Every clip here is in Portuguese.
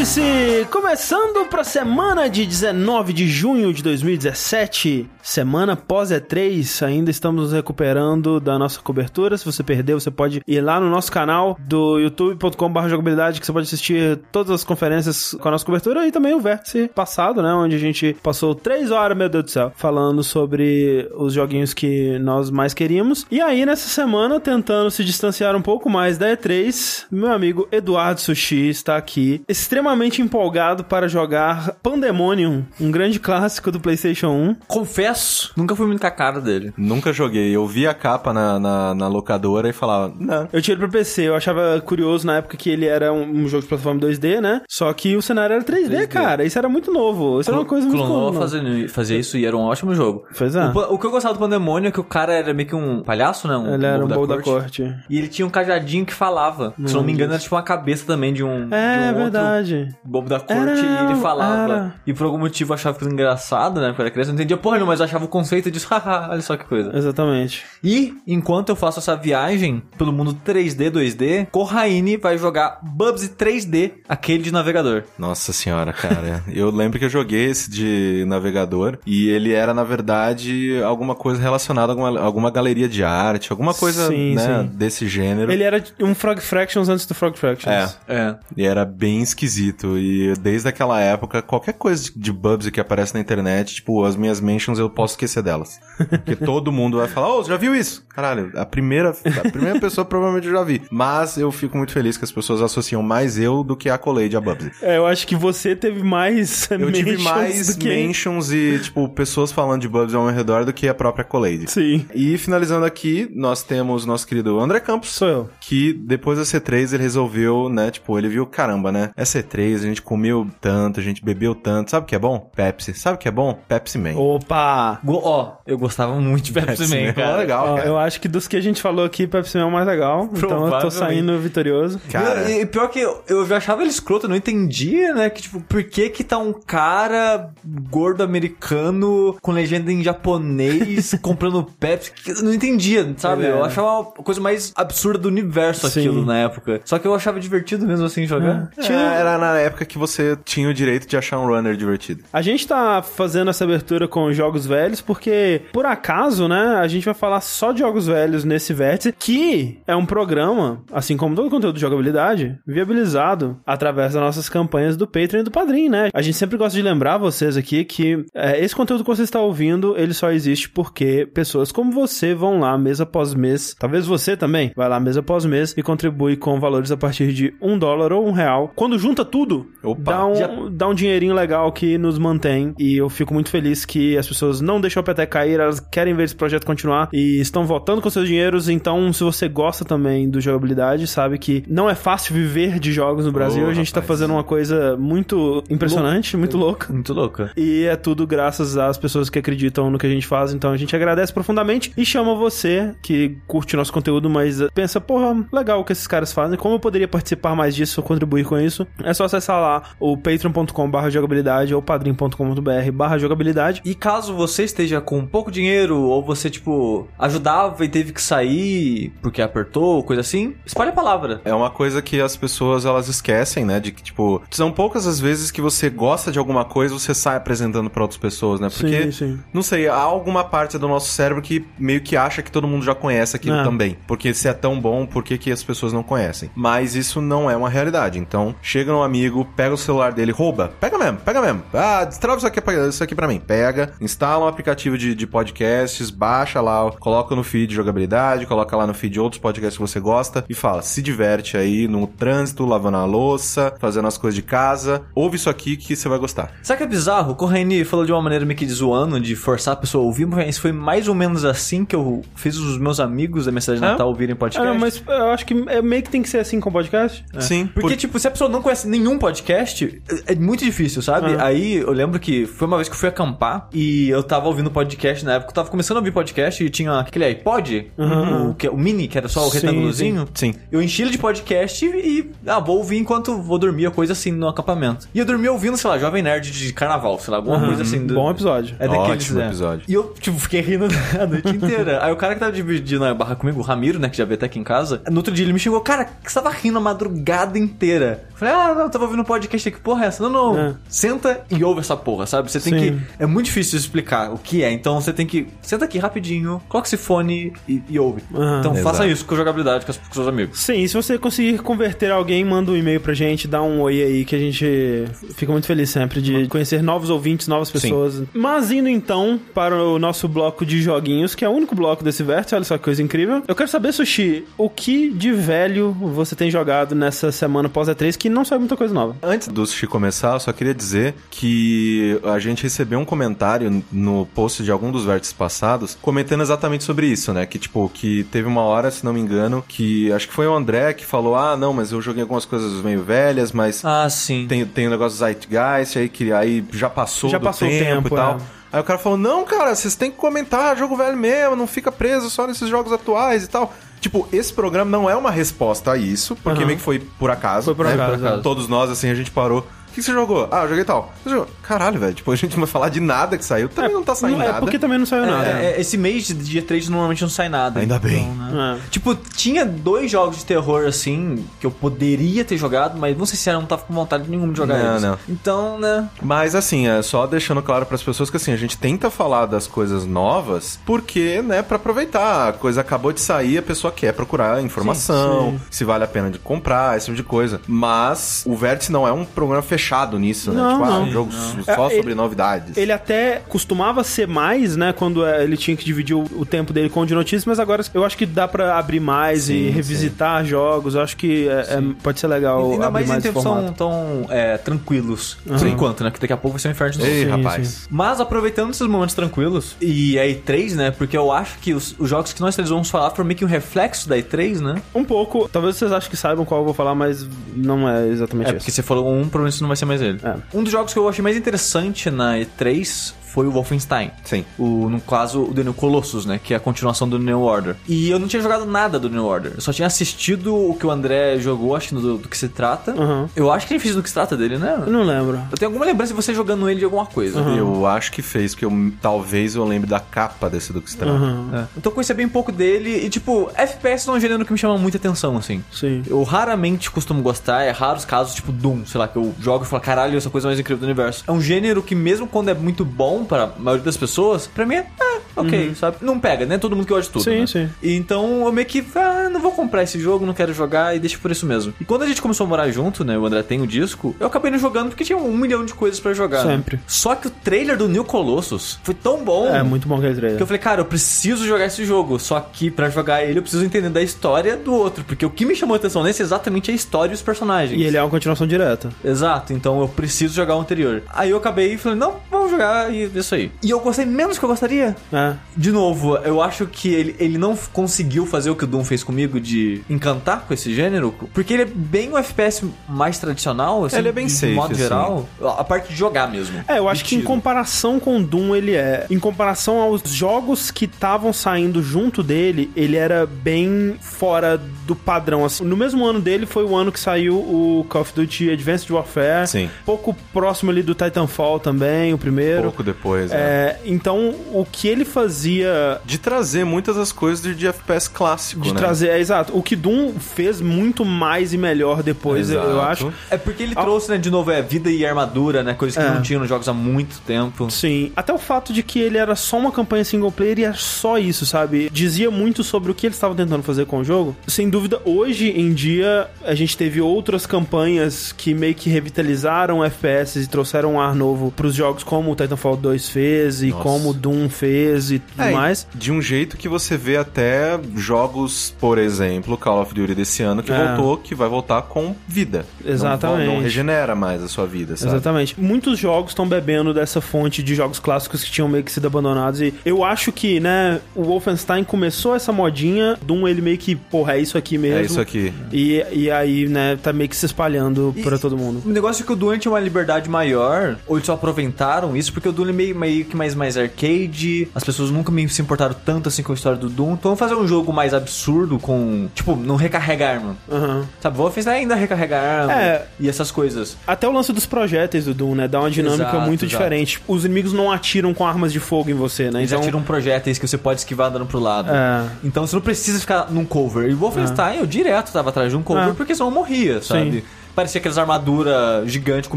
Vértice! Começando para a semana de 19 de junho de 2017, semana pós E3, ainda estamos nos recuperando da nossa cobertura. Se você perdeu, você pode ir lá no nosso canal do youtube.com.br jogabilidade, que você pode assistir todas as conferências com a nossa cobertura e também o Vértice passado, né? Onde a gente passou três horas, meu Deus do céu, falando sobre os joguinhos que nós mais queríamos. E aí, nessa semana, tentando se distanciar um pouco mais da E3, meu amigo Eduardo Sushi está aqui, extremamente empolgado para jogar Pandemonium, um grande clássico do PlayStation 1. Confesso, nunca fui muito com a cara dele. Nunca joguei. Eu vi a capa na, na, na locadora e falava, não. Eu tinha ele pra PC, eu achava curioso na época que ele era um, um jogo de plataforma 2D, né? Só que o cenário era 3D, 3D. cara. Isso era muito novo. Isso era uma coisa muito comum. fazendo, fazia isso e era um ótimo jogo. Pois é. O, o que eu gostava do Pandemônio é que o cara era meio que um palhaço, né? Um Ele era um bobo bobo da corte. E ele tinha um cajadinho que falava. Se não me engano, era tipo uma cabeça também de um, É, de um outro verdade. bobo da corte Era, e ele falava. era. E por algum motivo eu achava aquilo engraçado, né? Porque eu era criança, eu não entendia porra nenhuma, mas eu achava o conceito disso, haha, olha só que coisa. Exatamente. E, enquanto eu faço essa viagem pelo mundo 3D, 2D, Corraine vai jogar Bubsy 3D, aquele de navegador. Nossa senhora, cara. eu lembro que eu joguei esse de navegador e ele era, na verdade, alguma coisa relacionada a alguma, alguma galeria de arte, alguma coisa, Sim, né, sim. desse gênero. Ele era um Frog Fractions antes do Frog Fractions. É. É. E era bem esquisito. E desde aquela época, qualquer coisa de Bubsy que aparece na internet, tipo, as minhas mentions eu posso esquecer delas. Porque todo mundo vai falar, ô, você já viu isso? Caralho, a primeira, a primeira pessoa provavelmente eu já vi. Mas eu fico muito feliz que as pessoas associam mais eu do que a Colade a Bubsy. É, eu acho que você teve mais Eu tive mais que... mentions e, tipo, pessoas falando de Bubsy ao meu redor do que a própria Colade. Sim. E finalizando aqui, nós temos nosso querido André Campos. Sou eu. Que depois da C3 ele resolveu, né? Tipo, ele viu, caramba, né? É C3, a gente comeu tanto, a gente bebeu tanto. Sabe o que é bom? Pepsi. Sabe o que é bom? Pepsi Man. Opa! Go- Ó, eu gostava muito de Pepsi, Pepsi Man Man, é cara. legal, Ó, cara. eu acho que dos que a gente falou aqui, Pepsi Man é o mais legal. Então eu tô saindo vitorioso. Cara, E, e pior que eu, eu já achava ele escroto, eu não entendia, né? Que, tipo, por que que tá um cara gordo americano com legenda em japonês comprando Pepsi? Que Eu não entendia, sabe? Ele Eu achava a coisa mais absurda do universo Sim. aquilo na época. Só que eu achava divertido mesmo assim jogar. é, era na época que você tinha o direito de achar um runner divertido. A gente tá fazendo essa abertura com jogos velhos porque, por acaso, né, a gente vai falar só de jogos velhos nesse vértice, que é um programa, assim como todo o conteúdo de jogabilidade, viabilizado através das nossas campanhas do Patreon e do Padrim, né? A gente sempre gosta de lembrar vocês aqui que é, esse conteúdo que você está ouvindo, ele só existe porque pessoas como você vão lá mês após mês, talvez você também, vai lá mês após mês e contribui com valores a partir de um dólar ou um real. Quando junta tudo, Opa. dá um, Já- dá um dinheirinho legal que nos mantém. E eu fico muito feliz que as pessoas não deixam o PT cair, elas querem ver esse projeto continuar e estão votando com seus dinheiros. Então, se você gosta também do jogabilidade, sabe que não é fácil viver de jogos no Brasil. Ô, a gente tá rapaz. fazendo uma coisa muito impressionante, muito louca. Muito louca. E é tudo graças às pessoas que acreditam no que a gente faz. Então a gente agradece profundamente e chama você que curte nosso conteúdo, mas pensa, porra, legal o que esses caras fazem. Como eu poderia participar mais disso ou contribuir com isso? É só acessar lá o patreon.com.br jogabilidade ou padrim.com.br barra jogabilidade. E caso você esteja com pouco dinheiro, ou você, tipo, ajudava e teve que sair porque apertou, coisa assim, espalhe a palavra. É uma coisa que as pessoas elas esquecem, né? De que, tipo, são poucas as vezes que você gosta de alguma coisa você sai apresentando pra outras pessoas, né? Porque, Sim, sim. não sei, há alguma parte do nosso cérebro que meio que acha que todo mundo já conhece aquilo É. também. Porque se é tão bom, por que, que as pessoas não conhecem? Mas isso não é uma realidade. Então, chega um amigo, pega o celular dele, rouba. Pega mesmo, pega mesmo. Ah, destrava isso aqui, pra- isso aqui pra mim. Pega, instala um aplicativo de, de podcasts, baixa lá, coloca no feed de jogabilidade, coloca lá no feed de outros podcasts que você gosta e fala, se diverte aí no trânsito, lavando a louça, fazendo as coisas de casa. Ouve isso aqui que você vai gostar. Sabe que é bizarro? O Corraine falou de uma maneira meio que de zoando, de forçar a pessoa a ouvir, mas foi mais ou menos assim que eu fiz os meus amigos da de É? Natal ouvirem Ah, podcast. não, mas eu acho que é meio que tem que ser assim com podcast. Sim, Porque, tipo, se a pessoa não conhece nenhum podcast, é é muito difícil, sabe? Ah. Aí eu lembro que foi uma vez que eu fui acampar e eu tava ouvindo podcast na época, eu tava começando a ouvir podcast e tinha aquele iPod, o, que, o mini, que era só o Sim, retângulozinho. Sim. Eu enchi ele de podcast e, ah, vou ouvir enquanto vou dormir, coisa assim, no acampamento. E eu dormi ouvindo, sei lá, Jovem Nerd de carnaval, sei lá, alguma coisa assim. do- Bom episódio. É daqueles, Ótimo né? episódio. E eu, tipo, fiquei rindo a noite inteira. Aí o cara que tava dividindo a barra comigo, o Ramiro, né, que já veio até aqui em casa, no outro dia ele me xingou, cara, que você tava rindo a madrugada inteira. Eu Falei, ah, não, tava ouvindo um podcast aqui, porra é essa? Não, não. É. Senta e ouve essa porra, sabe? Você tem Sim. que. É muito difícil explicar o que é, então você tem que. Senta aqui rapidinho, coloca esse fone e, e ouve. Então faça Exato. isso com jogabilidade com, as- com seus amigos. Sim, se você conseguir converter alguém, manda um e-mail pra gente, dá um oi aí, que a gente fica muito feliz sempre de conhecer novos ouvintes, novas pessoas. Mas indo então para o nosso bloco de joguinhos, que é o único bloco desse vértice, olha só que coisa incrível. Eu quero saber, Sushi, o que de velho você tem jogado nessa semana pós E3 que não saiu muita coisa nova? Antes do Sushi começar, eu só queria dizer que a gente recebeu um comentário no post de algum dos vértices passados comentando exatamente sobre isso, né? Que, tipo, que teve uma hora, se não me engano, que acho que foi o André que falou: ah, não, mas eu joguei algumas coisas meio velhas, mas Ah, sim. tem, tem o negócio do Zeitgeist aí que aí já passou Já do passou o tempo, tempo, e tal. é. Aí o cara falou: não, cara, vocês têm que comentar jogo velho mesmo, não fica preso só nesses jogos atuais e tal. Tipo, esse programa não é uma resposta a isso, porque Aham. meio que foi por acaso. Foi por né? acaso, é. Todos nós, assim, a gente parou. O que você jogou? Ah, eu joguei tal. Você jogou? Caralho, velho. Tipo, a gente não vai falar de nada que saiu. Também não tá saindo Não, é nada. porque também não saiu nada. É, é, esse mês de dia 3 normalmente não sai nada. Ainda bem. né? É. Tipo, tinha dois jogos de terror assim que eu poderia ter jogado, mas não sei se eu não tava com vontade nenhuma de jogar Não, eles. não. Então, né? Mas assim, é só deixando claro pras pessoas que assim, a gente tenta falar das coisas novas porque, né, pra aproveitar. A coisa acabou de sair, a pessoa quer procurar informação, Sim, se vale a pena de comprar, esse tipo de coisa. Mas o Vértice não é um programa fechado nisso, né? Não, tipo, ah, não. um jogo É, só ele- sobre novidades. Ele até costumava ser mais, né? Quando é, ele tinha que dividir o, o tempo dele com o de notícias, mas agora eu acho que dá pra abrir mais Sim, e sim. revisitar jogos. Eu acho que é- é- pode ser legal Ainda abrir mais em mais esse tempos tão, tão é, tranquilos. Por Aham. enquanto, né? Que daqui a pouco vai ser um inferno de novo. Ei, Sim, rapaz. sim. Mas aproveitando esses momentos tranquilos, e a E3, né? Porque eu acho que os, os jogos que nós três vamos falar foram meio que um reflexo da E3, né? Um pouco, talvez vocês achem que saibam qual eu vou falar, mas não é exatamente É, isso. porque você falou um, provavelmente não vai ser mais ele. É. Um dos jogos que eu achei mais interessante na E3 foi o Wolfenstein. Sim. O, no caso, o The New Colossus, né? Que é a continuação do New Order. E eu não tinha jogado nada do New Order. Eu só tinha assistido o que o André jogou, acho que do, do que se trata. Uhum. Eu acho que ele fez do que se trata dele, né? Eu não lembro. Eu tenho alguma lembrança de você jogando ele de alguma coisa. Eu acho que fez, que eu talvez eu lembre da capa desse do que se trata. Uhum. É. Então eu conhecia bem pouco dele e, tipo, FPS não é um gênero que me chama muita atenção, assim. Sim. Eu raramente costumo gostar, é raros casos, tipo Doom, sei lá, que eu jogo e falo, caralho, essa coisa mais incrível do universo. É um gênero que, mesmo quando é muito bom para a maioria das pessoas, pra mim é, ok, sabe? Não pega, né? Todo mundo que gosta de tudo. Sim, né? sim. E Então eu meio que, ah, não vou comprar esse jogo, não quero jogar e deixa por isso mesmo. E quando a gente começou a morar junto, né? O André tem o disco, eu acabei não jogando porque tinha um milhão de coisas pra jogar. né? Sempre. Só que o trailer do New Colossus foi tão bom. É muito bom aquele Que trailer. eu falei, cara, eu preciso jogar esse jogo. Só que pra jogar ele eu preciso entender da história do outro. Porque o que me chamou a atenção nesse é exatamente a história e os personagens. E ele é uma continuação direta. Exato, então eu preciso jogar o anterior. Aí eu acabei e falei, não, vamos jogar e isso aí. E eu gostei menos que eu gostaria. É. De novo, eu acho que ele, ele não conseguiu fazer o que o Doom fez comigo de encantar com esse gênero, porque ele é bem um FPS mais tradicional, assim, Ele é bem de, safe, de modo assim. geral. A parte de jogar mesmo. É, eu acho que em comparação com o Doom ele é. Em comparação aos jogos que estavam saindo junto dele, ele era bem fora do padrão. Assim. No mesmo ano dele foi o ano que saiu o Call of Duty Advanced Warfare. Sim. Pouco próximo ali do Titanfall também, o primeiro. Pouco depois, né? É, então, o que ele fazia De trazer muitas das coisas de, de FPS clássico, de né? trazer. É, exato. O que Doom fez muito mais e melhor depois, eu, eu acho. É porque ele trouxe, né, de novo, é vida e armadura, né? Coisas que É. não tinha nos jogos há muito tempo. Sim, até o fato de que ele era só uma campanha single player e era só isso, sabe? Dizia muito sobre o que eles estavam tentando fazer com o jogo. Sem dúvida, hoje em dia, a gente teve outras campanhas que meio que revitalizaram FPS e trouxeram um ar novo pros jogos, como o Titanfall 2 fez e Nossa. como o Doom fez e tudo É, mais. De um jeito que você vê até jogos, por exemplo, Call of Duty desse ano, que É. voltou, que vai voltar com vida. Não Exatamente. vo- Não, regenera mais a sua vida, sabe? Exatamente. Muitos jogos estão bebendo dessa fonte de jogos clássicos que tinham meio que sido abandonados. E eu acho que, né, o Wolfenstein começou essa modinha, Doom ele meio que, porra, é isso aqui mesmo. É isso aqui. E, e aí, né, tá meio que se espalhando E- pra todo mundo. O negócio é que o Doom tinha uma liberdade maior, ou eles só aproveitaram isso, porque o Doom é meio, meio que mais, mais arcade, as pessoas nunca me se importaram tanto assim com a história do Doom, então vamos fazer um jogo mais absurdo com, tipo, não recarrega arma. Aham. Sabe, Wolfenstein ainda recarrega arma É. e essas coisas. Até o lance dos projéteis do Doom, né? Dá uma dinâmica Exato, muito exato. diferente. Os inimigos não atiram com armas de fogo em você, né? Eles Então, atiram projéteis que você pode esquivar dando pro lado. É. Então você não precisa ficar num cover. E Wolfenstein, eu direto tava atrás de um cover É. porque senão eu morria, sabe? Parecia aquelas armaduras gigantes com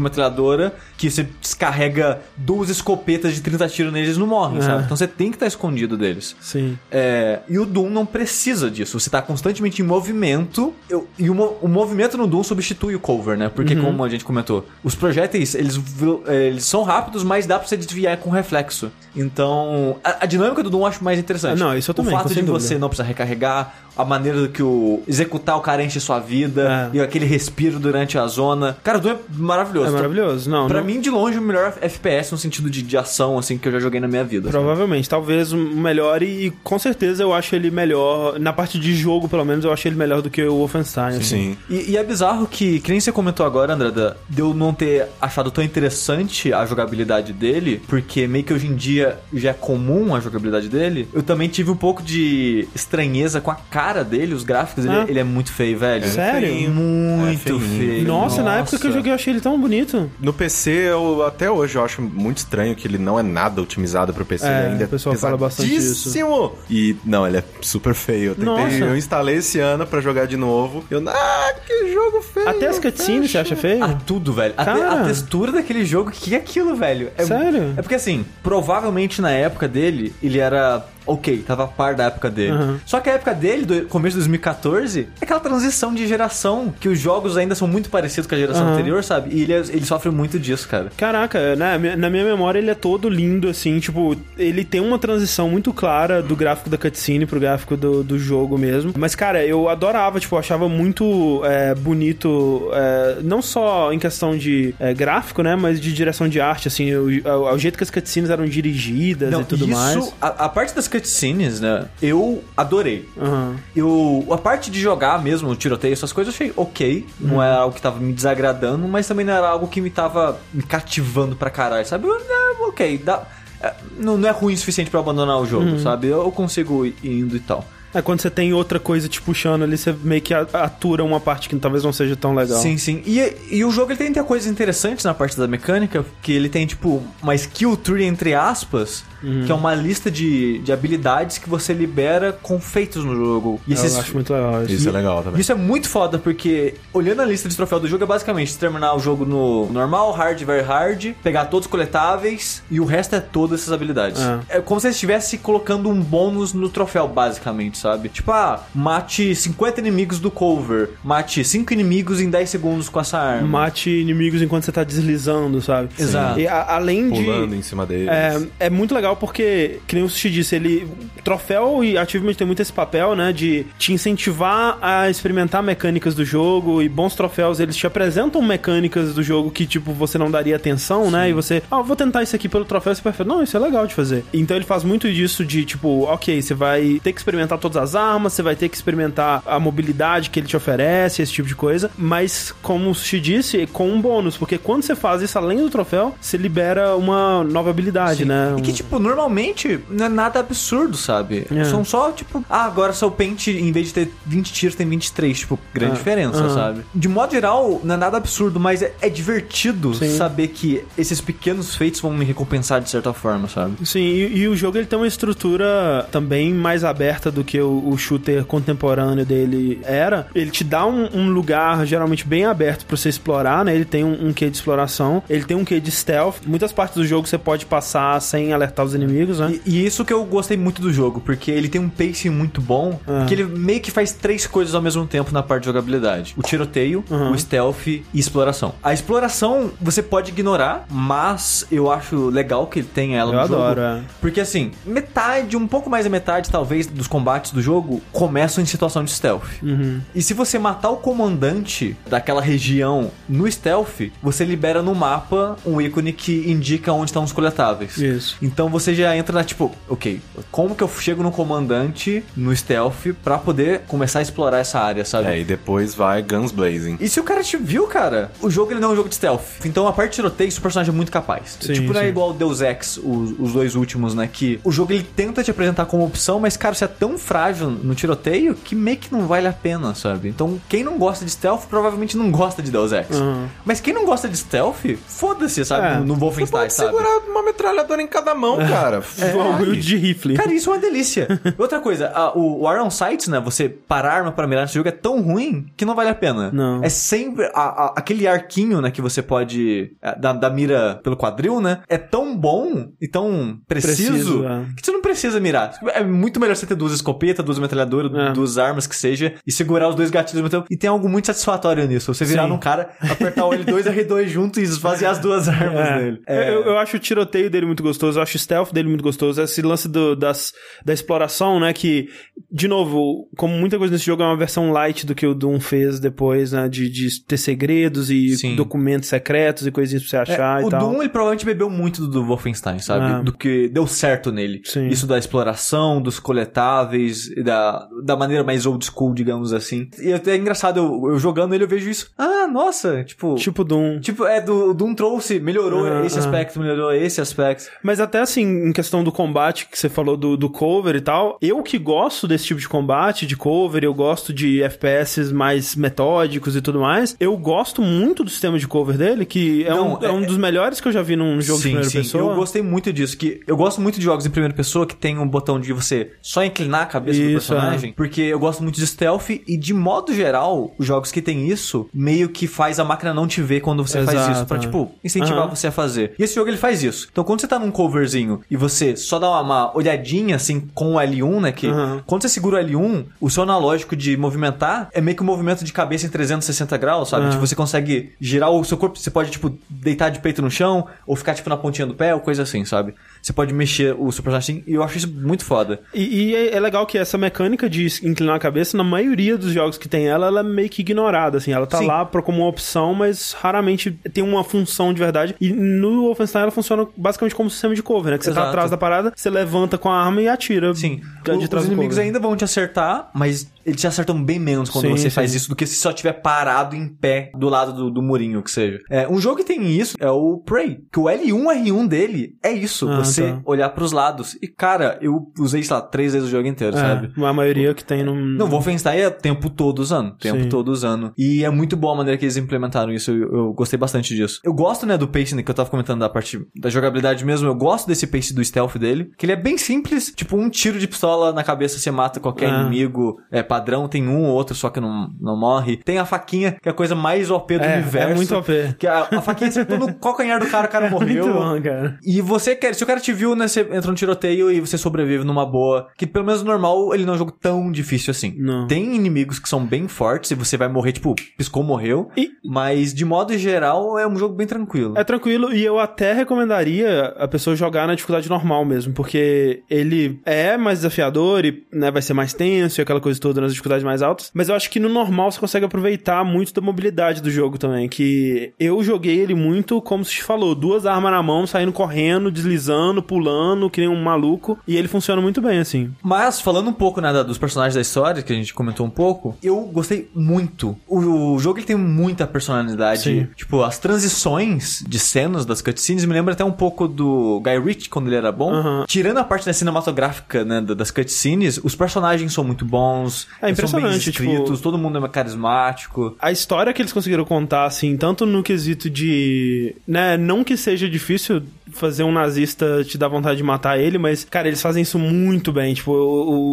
metralhadora, que você descarrega duas escopetas de 30 tiros neles e não morrem, É. sabe? Então você tem que estar escondido deles. Sim. É, e o Doom não precisa disso. Você tá constantemente em movimento. Eu- e o, o movimento no Doom substitui o cover, né? Porque, como a gente comentou, os projéteis, eles, é, eles são rápidos, mas dá pra você desviar com reflexo. Então, a, a dinâmica do Doom eu acho mais interessante. Ah, não, isso eu também, O fato de sem você dúvida. não precisar recarregar, a maneira que o executar o cara enche sua vida, É. e aquele respiro durante a zona. Cara, o Doom é maravilhoso. É maravilhoso. Não, Pra não- mim, de longe, o melhor FPS no sentido de, de ação, assim, que eu já joguei na minha vida. Provavelmente, talvez o melhor e, e com certeza eu acho ele melhor, na parte de jogo pelo menos, eu acho ele melhor do que o Wolfenstein. assim. Sim. E, e é bizarro que, que nem você comentou agora, André, de eu não ter achado tão interessante a jogabilidade dele, porque meio que hoje em dia já é comum a jogabilidade dele. Eu também tive um pouco de estranheza com a cara dele, os gráficos. Ele, Ah. ele é muito feio, velho. Sério? feinho. Muito É feinho. feio. Nossa, na época que eu joguei eu achei ele tão bonito. No PC, eu, até hoje, eu acho muito estranho que ele não é nada otimizado pro PC. É, ele ainda o pessoal fala bastante pesadíssimo. E, não, ele é super feio. Eu, tentei, Nossa. eu instalei esse ano pra jogar de novo. Eu, ah, que jogo feio. Até as cutscenes você acha feio? Ah, tudo, velho. A, te- Cara. a textura daquele jogo, que é aquilo, velho? É, Sério? É porque assim, provavelmente na época dele, ele era ok, tava a par da época dele. Uhum. Só que a época dele, do começo de 2014, é aquela transição de geração, que os jogos ainda são muito parecidos com a geração Uhum. anterior, sabe? E ele, é- ele sofre muito disso, cara. Caraca, né? na minha memória ele é todo lindo, assim, tipo, ele tem uma transição muito clara do gráfico da cutscene pro gráfico do, do jogo mesmo. Mas, cara, eu adorava, tipo, eu achava muito é, bonito, é, não só em questão de é, gráfico, né? Mas de direção de arte, assim, o, o- o jeito que as cutscenes eram dirigidas e tudo isso, mais. A, a parte das cutscenes, né? Eu adorei. Aham. Eu, a parte de jogar mesmo, o tiroteio, essas coisas, eu achei ok. Não era algo que tava me desagradando, mas também não era algo que me tava me cativando pra caralho, sabe? Eu, é, ok, dá, é, não, não é ruim o suficiente pra abandonar o jogo, sabe? Eu, consigo ir indo e tal. É quando você tem outra coisa te puxando ali, você meio que atura uma parte que talvez não seja tão legal. Sim, sim. E, e o jogo ele tem, tem coisas interessantes na parte da mecânica, que ele tem, tipo, uma skill tree, entre aspas, que é uma lista de, de habilidades que você libera com feitos no jogo. E Eu esses, acho muito legal isso. Isso é legal também. Isso é muito foda, porque olhando a lista de troféu do jogo é basicamente terminar o jogo no normal, hard, very hard, pegar todos os coletáveis e o resto é todas essas habilidades. É. É, como se você estivesse colocando um bônus no troféu, basicamente, sabe? Tipo, ah, mate 50 inimigos do cover, mate 5 inimigos em 10 segundos com essa arma. Mate inimigos enquanto você tá deslizando, sabe? Exato. E a- além de. Pulando em cima deles. É, é muito legal porque, que nem o Sushi disse, ele. Troféu e Achievement tem muito esse papel, né? De te incentivar a experimentar mecânicas do jogo e bons troféus, eles te apresentam mecânicas do jogo que, tipo, você não daria atenção, né? E você, ah, vou tentar isso aqui pelo troféu, você perfeito. Não, isso é legal de fazer. Então ele faz muito disso de, tipo, ok, você vai ter que experimentar todas as armas, você vai ter que experimentar a mobilidade que ele te oferece, esse tipo de coisa, mas como o Sushi disse, com um bônus, porque quando você faz isso além do troféu, você libera uma nova habilidade, né? E que, tipo, normalmente não é nada absurdo, sabe? É. São só, tipo, ah, agora seu pente, em vez de ter 20 tiros, tem 23. Tipo, grande Ah. diferença, Aham. sabe? De modo geral, não é nada absurdo, mas é, é divertido Sim. saber que esses pequenos feitos vão me recompensar de certa forma, sabe? Sim, e, e o jogo ele tem uma estrutura também mais aberta do que o, o shooter contemporâneo dele era. Ele te dá um, um lugar geralmente bem aberto pra você explorar, né? Ele tem um, um quê de exploração, ele tem um quê de stealth. Muitas partes do jogo você pode passar sem alertar os inimigos, né? E, e isso que eu gostei muito do jogo, porque ele tem um pacing muito bom, Ah. que ele meio que faz três coisas ao mesmo tempo na parte de jogabilidade: o tiroteio, Uhum. o stealth e exploração. A exploração você pode ignorar, mas eu acho legal que ele tenha ela Eu no jogo. adoro, é. Porque assim, metade, um pouco mais da metade, talvez, dos combates do jogo começam em situação de stealth. Uhum. E se você matar o comandante daquela região no stealth, você libera no mapa um ícone que indica onde estão os coletáveis. Isso. Então você já entra na tipo, ok, como que eu chego no comandante no stealth pra poder começar a explorar essa área, sabe? É, e depois vai Guns Blazing. E se o cara te viu, cara, o jogo ele não é um jogo de stealth. Então a parte de tiroteio, esse personagem é muito capaz. Sim, tipo, não é sim. igual o Deus Ex, os, os dois últimos, né? Que o jogo ele tenta te apresentar como opção, mas, cara, você é tão frágil no tiroteio que meio que não vale a pena, sabe? Então, quem não gosta de stealth provavelmente não gosta de Deus Ex. Uhum. Mas quem não gosta de stealth, foda-se, sabe? É. No, no Você Wolfenstein, pode sabe? segurar uma metralhadora em cada mão, cara. É, vai. build de rifle. Cara, isso é uma delícia. Outra coisa, a- o, o Iron Sights, né? Você parar arma pra mirar nesse jogo é tão ruim que não vale a pena. Não. É sempre. a- a- aquele arquinho, né? Que você pode. é, Da, da mira pelo quadril, né? É tão bom e tão preciso, Preciso, é. que você não precisa mirar. É muito melhor você ter duas escopetas, duas metralhadoras, É. duas armas que seja, e segurar os dois gatilhos ao mesmo tempo. E tem algo muito satisfatório nisso. Você virar Sim. num cara, apertar o L2 e R2 junto e esvaziar as duas armas É. dele. É. Eu, eu acho o tiroteio dele muito gostoso, eu acho o stealth dele muito gostoso. Esse lance do- das, da exploração, né? Que, de novo, como muita coisa nesse jogo é uma versão light do que o Doom fez depois, né? De, de ter segredos e Sim. documentos secretos e coisinhas pra você achar É, e o tal. Doom, ele provavelmente bebeu muito do, do Wolfenstein, sabe? Ah. Do que deu certo nele. Sim. Isso da exploração, dos coletáveis, da, da maneira mais old school, digamos assim. E até é engraçado, eu, eu jogando ele, eu vejo isso. Ah, nossa, tipo... Tipo Doom. Tipo, é, do o Doom trouxe, melhorou Ah, esse ah. aspecto, melhorou esse aspecto. Mas até assim, em questão do combate que você falou do, do cover e tal, eu que gosto desse tipo de combate, de cover, eu gosto de FPS mais metódicos e tudo mais, eu gosto muito do sistema de cover dele, que é, Não, um, é, um é- dos melhores que eu já vi num jogo de sim, primeira sim. pessoa. Eu gostei muito disso, que eu gosto muito de jogos em primeira pessoa que tem um botão de você só inclinar a cabeça do Isso, é. personagem, porque eu gosto muito de stealth e de modo geral, os jogos que tem isso, meio que faz a máquina não te ver quando você faz Exato, isso, pra é. tipo, incentivar Aham. você a fazer. E esse jogo ele faz isso. Então quando você tá num coverzinho e você só dá uma, uma olhadinha assim com o L1, né, que Aham. quando você segura o L1, o seu analógico de movimentar é meio que um movimento de cabeça em 360 graus, sabe? Ah. Tipo, você consegue girar o seu corpo, você pode, tipo, deitar de peito no chão, ou ficar, tipo, na pontinha do pé, ou coisa assim, sabe? Você pode mexer o seu personagem assim, e eu acho isso muito foda. E, e é, é legal que essa mecânica de inclinar a cabeça, na maioria dos jogos que tem ela, ela é meio que ignorada, assim. Ela tá Sim. lá pra, como uma opção, mas raramente tem uma função de verdade. E no Wolfenstein ela funciona basicamente como um sistema de cover, né? Que você tá Exato. atrás da parada, você levanta com a arma e atira. Sim, o- os inimigos ainda vão te acertar, mas eles te acertam bem menos quando Sim, você sim. faz isso do que se só tiver parado em pé do lado do, do murinho, que seja. É, um jogo que tem isso é o Prey, que o L1 R1 dele é isso, Ah, você tá. olhar pros lados. E cara, eu usei, sei lá, três vezes o jogo inteiro, sabe? É, a maioria que tem no. Não, Wolfenstein é tempo todo usando. Tempo Sim. todo usando. E é muito boa a maneira que eles implementaram isso. Eu, eu gostei bastante disso. Eu gosto, né, do pacing que eu tava comentando da parte da jogabilidade mesmo. Eu gosto desse pace do stealth dele. Que ele é bem simples. Tipo, um tiro de pistola na cabeça você mata qualquer É. inimigo. É padrão. Tem um ou outro só que não, não morre. Tem a faquinha, que é a coisa mais OP do É, universo. é muito OP. Que a, a faquinha acertou no calcanhar do cara, o cara morreu. Muito bom, cara. E você quer, se o cara te viu, né, você entra no tiroteio e você sobrevive numa boa. Que pelo menos no normal, ele não é um jogo tão difícil assim. Não. Tem inimigos que são bem fortes e você vai morrer, tipo, piscou, morreu. E- Mas de modo geral, é um jogo bem tranquilo. É tranquilo e eu até recomendaria a pessoa jogar na dificuldade normal mesmo, porque ele é mais desafiador e né, vai ser mais tenso e aquela coisa toda nas dificuldades mais altas. Mas eu acho que no normal você consegue aproveitar muito da mobilidade do jogo também. Que eu joguei ele muito, como se te falou, duas armas na mão, saindo correndo, deslizando, pulando, que nem um maluco. E ele funciona muito bem, assim. Mas, falando um pouco, né, dos personagens da história, que a gente comentou um pouco, eu gostei muito. O, o jogo, ele tem muita personalidade. Sim. Tipo, as transições de cenas das cutscenes me lembra até um pouco do Guy Ritchie, quando ele era bom. Aham. Tirando a parte da cinematográfica, né, da- das cutscenes, os personagens são muito bons. É eles são bem impressionante, tipo- escritos, todo mundo é carismático. a história que eles conseguiram contar, assim, tanto no quesito de. né, não que seja difícil fazer um nazista te dar vontade de matar ele, mas, cara, eles fazem isso muito bem. Tipo,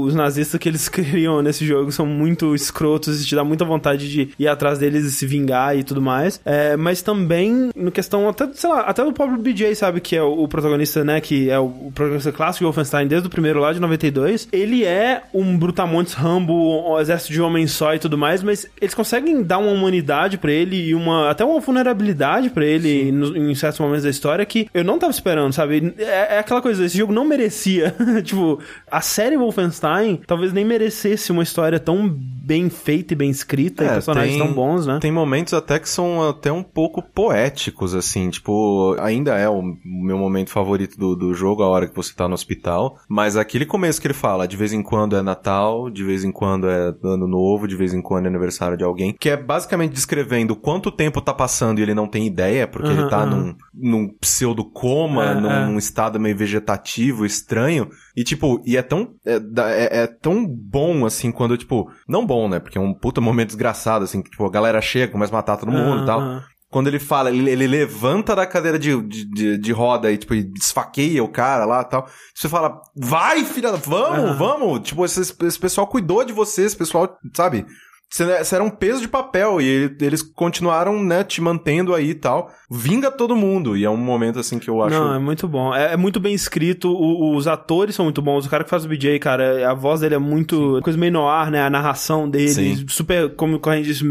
os nazistas que eles criam nesse jogo são muito escrotos e te dá muita vontade de ir atrás deles e se vingar e tudo mais. É, mas também, no questão, até, sei lá, até do próprio BJ, sabe, que é o, o protagonista, né, que é o, o protagonista clássico de Wolfenstein desde o primeiro lá de 92. Ele é um brutamontes Rambo, um exército de homens só e tudo mais, mas eles conseguem dar uma humanidade pra ele e uma até uma vulnerabilidade pra ele no- em certos momentos da história que eu não tava esperando, sabe? É, é aquela coisa, esse jogo não merecia. tipo, a série Wolfenstein talvez nem merecesse uma história tão bem feita e bem escrita e É, personagens tem- tão bons, né? Tem momentos até que são até um pouco poéticos, assim, tipo, ainda é o meu momento favorito do, do jogo, a hora que você tá no hospital, mas aquele começo que ele fala, de vez em quando é Natal, de vez em quando é Ano Novo, de vez em quando é aniversário de alguém, que é basicamente descrevendo quanto tempo tá passando e ele não tem ideia, porque Aham, ele tá aham. num, num pseudo-coma, É, num é. estado meio vegetativo, estranho, e tipo, e é tão, é, é- é tão bom, assim, quando, tipo, não bom, né, porque é um puta momento desgraçado, assim, que, tipo, a galera chega, começa a matar todo mundo e tal, quando ele fala, ele, ele levanta da cadeira de, de, de, roda e, tipo, e esfaqueia o cara lá e tal. Você fala, vai, filha, vamos, Aham. vamos. Tipo, esse, esse pessoal cuidou de você, esse pessoal, sabe? Você, você era um peso de papel e ele- eles continuaram, né, te mantendo aí e tal. Vinga todo mundo. E é um momento, assim, que eu acho... Não, é muito bom. É, é muito bem escrito, o- os atores são muito bons. O cara que faz o BJ, cara, a voz dele é muito. coisa meio no ar, né? A narração dele, Sim. super, como a gente diz,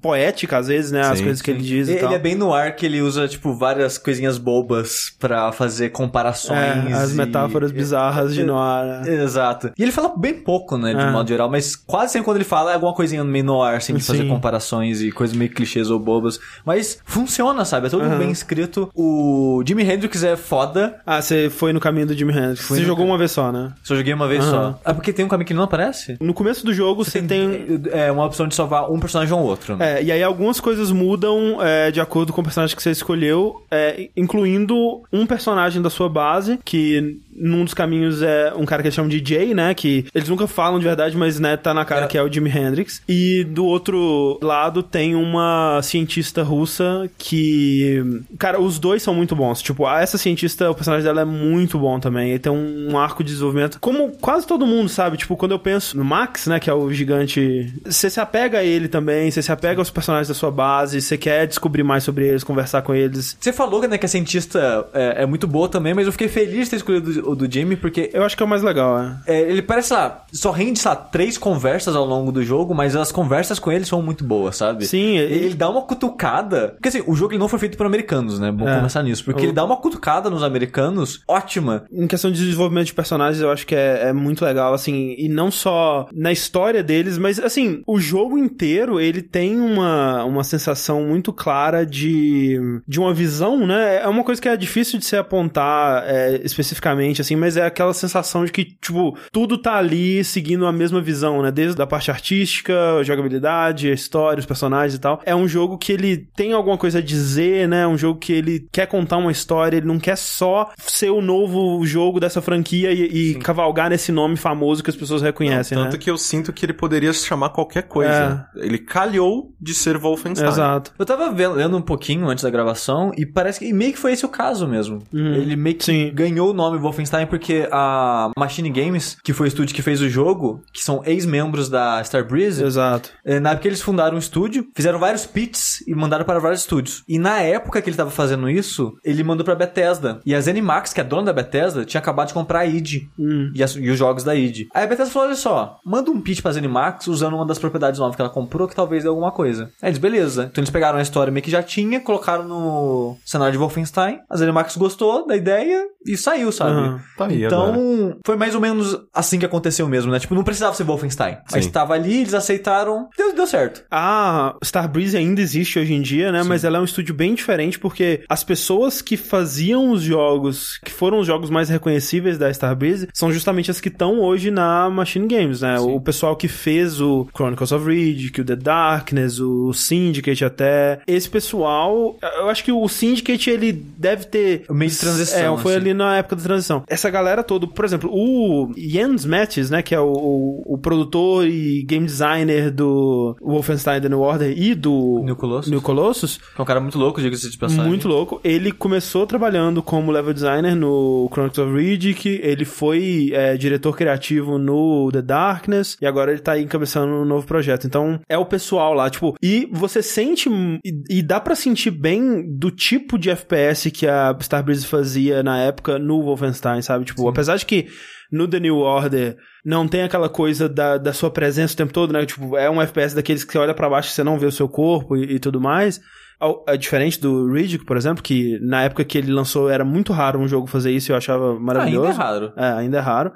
poética às vezes, né? As Sim, coisas que ele diz e Ele tal. é bem no ar que ele usa, tipo, várias coisinhas bobas pra fazer comparações. É, as e- metáforas bizarras de noir. né? Exato. E ele fala bem pouco, né, de É. modo geral, mas quase sempre quando ele fala é alguma coisinha meio no ar, assim, de fazer Sim. comparações e coisas meio clichês ou bobas. Mas funciona, sabe? É tudo Aham. bem escrito. O Jimi Hendrix é foda. Ah, você foi no caminho do Jimi Hendrix. Você jogou ca- uma vez só, né? Só joguei uma vez Aham. só. Ah, porque tem um caminho que não aparece? No começo do jogo você tem. É uma opção de salvar um personagem ou outro. né? É, e aí algumas coisas mudam é, de acordo com o personagem que você escolheu, é, incluindo um personagem da sua base, que num dos caminhos é um cara que eles chamam de Jay, né? Que eles nunca falam de verdade, mas né, tá na cara É. que é o Jimi Hendrix. E do outro lado tem uma cientista russa que. Cara, os dois são muito bons. Tipo, essa cientista, o personagem dela é muito bom também. Ele tem um, arco de desenvolvimento. Como quase todo mundo, sabe? Tipo, quando eu penso no Max, né? Que é o gigante. Você se apega a ele também, você se apega aos personagens da sua base, você quer descobrir mais sobre eles, conversar com eles. Você falou né, que a cientista é, é muito boa também, mas eu fiquei feliz de ter escolhido o do Jimmy, porque Eu acho que é o mais legal, é. é, ele parece lá, só rende, sei lá, três conversas ao longo do jogo, mas as conversas com ele são muito boas, sabe? Sim, Ele, ele- dá uma cutucada. Porque assim, o jogo não foi feito por americanos, né? Vamos É. começar nisso. Porque ele dá uma cutucada nos americanos ótima. Em questão de desenvolvimento de personagens, eu acho que é, é muito legal, assim, e não só na história deles, mas, assim, o jogo inteiro, ele tem uma, uma sensação muito clara de, de uma visão, né? É uma coisa que é difícil de se apontar é, especificamente, assim, mas é aquela sensação de que, tipo, tudo tá ali seguindo a mesma visão, né? Desde a parte artística, a jogabilidade, a história, os personagens e tal. É um jogo que ele tem alguma coisa a dizer, né? É um jogo que ele quer contar uma história, ele não quer só ser o novo jogo dessa franquia e, e cavalgar nesse nome famoso que as pessoas reconhecem, Tanto né? que eu sinto que ele poderia se chamar qualquer coisa. Ele calhou de ser Wolfenstein. Exato. Eu tava vendo, lendo um pouquinho antes da gravação e parece que meio que foi esse o caso mesmo. Uhum. Ele meio que Sim. ganhou o nome Wolfenstein porque a Machine Games, que foi o estúdio que fez o jogo, que são ex-membros da Starbreeze, Exato. É, Na época eles fundaram um estúdio, fizeram vários pitches e mandaram para vários estúdios. E na época que ele tava fazendo isso, ele mandou pra Bethesda. E a ZeniMax, que é dona da Bethesda, tinha acabado de comprar a id Hum. e, as- e os jogos da id. Aí a Bethesda falou: olha só, manda um pitch pra ZeniMax usando uma das propriedades novas que ela comprou, que talvez dê alguma coisa. Aí eles, beleza. Então eles pegaram a história meio que já tinha, colocaram no cenário de Wolfenstein. A ZeniMax gostou da ideia e saiu, sabe? Aham. Tá aí Então, agora. foi mais ou menos assim que aconteceu mesmo, né? Tipo, não precisava ser Wolfenstein. Mas Sim. tava ali, eles aceitaram, deu, deu certo. A Starbreeze ainda existe hoje em dia, né? Mas ela é um estúdio bem diferente porque as pessoas que faziam os jogos, que foram os jogos mais reconhecíveis da Starbreeze, são justamente as que estão hoje na Machine Games, né? O pessoal que fez o Chronicles of Riddick, o The Darkness, o Syndicate até. Esse pessoal, eu acho que o Syndicate ele deve ter O meio de transição, É, foi assim. ali na época da transição. Essa galera toda, por exemplo, o Jens Mattis, né, que é o, o, o produtor e game designer do Wolfenstein The New Order e do New Colossus. New Colossus, Que é um cara muito louco, diga-se de passagem. muito louco. Ele começou trabalhando como level designer no Chronicles of Riddick, ele foi é, diretor criativo no The Darkness, e agora ele tá aí encabeçando um novo projeto. Então, é o pessoal lá, tipo, e você sente, e, e dá pra sentir bem do tipo de FPS que a Starbreeze fazia na época no Wolfenstein, sabe? Tipo, apesar de que no The New Order não tem aquela coisa da, da sua presença o tempo todo, né? Tipo, é um FPS daqueles que você olha pra baixo e você não vê o seu corpo e, e tudo mais. Ao- É diferente do Riddick, por exemplo, que na época que ele lançou era muito raro um jogo fazer isso e eu achava maravilhoso. Ainda é raro. É, ainda é raro.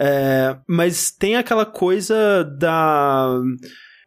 É, mas tem aquela coisa da